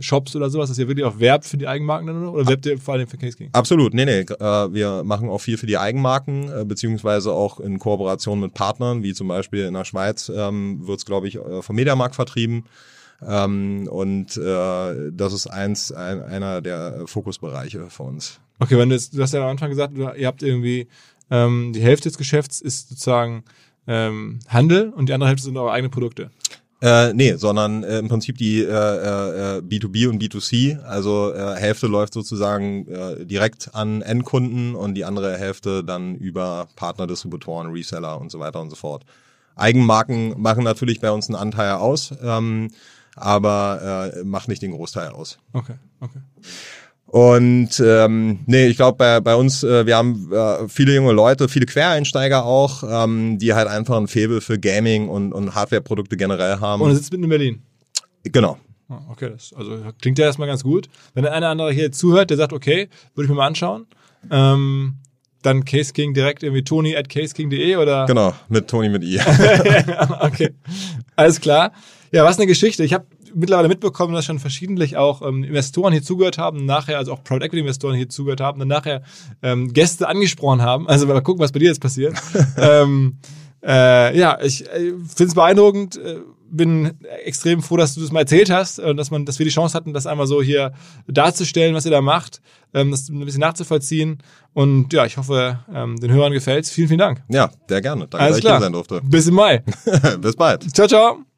Shops oder sowas, dass ihr wirklich auch werbt für die Eigenmarken dann oder? Oder werbt ihr vor allem für Case King? Absolut, nee, nee. Äh, wir machen auch viel für die Eigenmarken, äh, beziehungsweise auch in Kooperation mit Partnern, wie zum Beispiel in der Schweiz ähm, wird es, glaube ich, äh, vom Mediamarkt vertrieben. Ähm, und äh, das ist eins, ein, einer der Fokusbereiche für uns. Okay, wenn du, jetzt, du hast ja am Anfang gesagt, ihr habt irgendwie ähm, die Hälfte des Geschäfts ist sozusagen ähm, Handel und die andere Hälfte sind eure eigenen Produkte. Äh, nee, sondern äh, im Prinzip die äh, äh, B2B und B2C. Also äh, Hälfte läuft sozusagen äh, direkt an Endkunden und die andere Hälfte dann über Partner, Distributoren, Reseller und so weiter und so fort. Eigenmarken machen natürlich bei uns einen Anteil aus, ähm, aber äh, macht nicht den Großteil aus. Okay, okay. Und ähm, nee, ich glaube bei, bei uns, äh, wir haben äh, viele junge Leute, viele Quereinsteiger auch, ähm, die halt einfach ein Faible für Gaming und, und Hardware-Produkte generell haben. Und er sitzt mitten in Berlin. genau. Ah, Okay, das also klingt ja erstmal ganz gut. Wenn der eine oder andere hier zuhört, der sagt, okay, würde ich mir mal anschauen, ähm, dann Case King direkt irgendwie tony at caseking.de oder? Genau, mit Toni mit I. okay, alles klar. Ja, was eine Geschichte. Ich habe mittlerweile mitbekommen, dass schon verschiedentlich auch ähm, Investoren hier zugehört haben, nachher, also auch Private Equity Investoren hier zugehört haben, dann nachher ähm, Gäste angesprochen haben. Also mal gucken, was bei dir jetzt passiert. ähm, äh, ja, ich äh, finde es beeindruckend. Äh, bin extrem froh, dass du das mal erzählt hast und dass man, dass wir die Chance hatten, das einmal so hier darzustellen, was ihr da macht, ähm, das ein bisschen nachzuvollziehen. Und ja, ich hoffe, ähm, den Hörern gefällt's. Vielen, vielen Dank. Ja, sehr gerne. Danke, Alles dass ich hier sein durfte. Bis im Mai. Bis bald. Ciao, ciao.